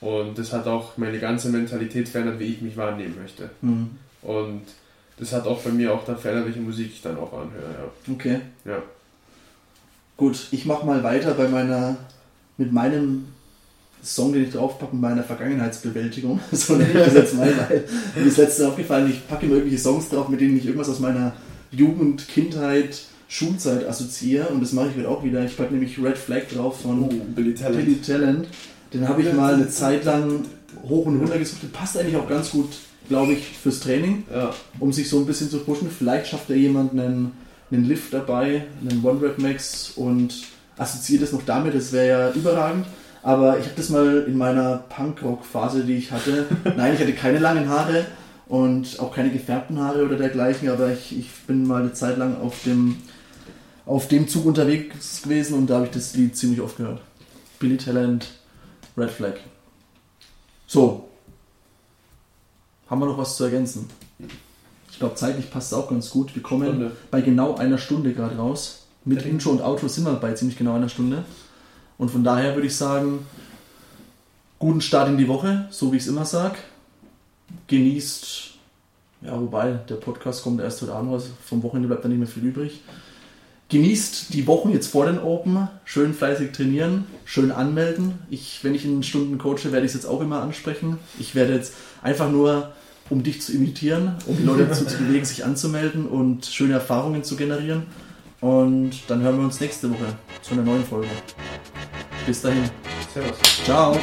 Und das hat auch meine ganze Mentalität verändert, wie ich mich wahrnehmen möchte. Hm. Und das hat auch bei mir auch dann verändert, welche Musik ich dann auch anhöre. Okay. Ja. Gut, ich mach mal weiter bei meiner, mit meinem Song, den ich draufpacke, meiner Vergangenheitsbewältigung. <laughs> So nenne ich das jetzt mal, weil mir ist letztens aufgefallen, ich packe immer irgendwelche Songs drauf, mit denen ich irgendwas aus meiner Jugend, Kindheit, Schulzeit assoziiere. Und das mache ich heute auch wieder. Ich packe nämlich Red Flag drauf von Billy Billy Talent. Den habe ich mal eine Zeit lang hoch und runter gesucht. Der passt eigentlich auch ganz gut, glaube ich, fürs Training, Ja. um sich so ein bisschen zu pushen. Vielleicht schafft ja jemand einen, einen Lift dabei, einen One-Rep-Max und assoziiert es noch damit. Das wäre ja überragend. Aber ich habe das mal in meiner Punkrock-Phase, die ich hatte. <laughs> Nein, ich hatte keine langen Haare und auch keine gefärbten Haare oder dergleichen, aber ich, ich bin mal eine Zeit lang auf dem, auf dem Zug unterwegs gewesen und da habe ich das Lied ziemlich oft gehört. Billy Talent, Red Flag. So. Haben wir noch was zu ergänzen? Ich glaube, zeitlich passt es auch ganz gut. Wir kommen Stunde. bei genau einer Stunde gerade raus. Mit Okay. Intro und Outro sind wir bei ziemlich genau einer Stunde. Und von daher würde ich sagen, guten Start in die Woche, so wie ich es immer sage. Genießt, ja, wobei der Podcast kommt erst heute Abend raus, vom Wochenende bleibt da nicht mehr viel übrig. Genießt die Wochen jetzt vor den Open, schön fleißig trainieren, schön anmelden. Ich, wenn ich in Stunden coache, werde ich es jetzt auch immer ansprechen. Ich werde jetzt einfach nur, um dich zu imitieren, um die Leute dazu zu bewegen, sich anzumelden und schöne Erfahrungen zu generieren. Und dann hören wir uns nächste Woche zu einer neuen Folge. Bis dahin. Servus. Ciao.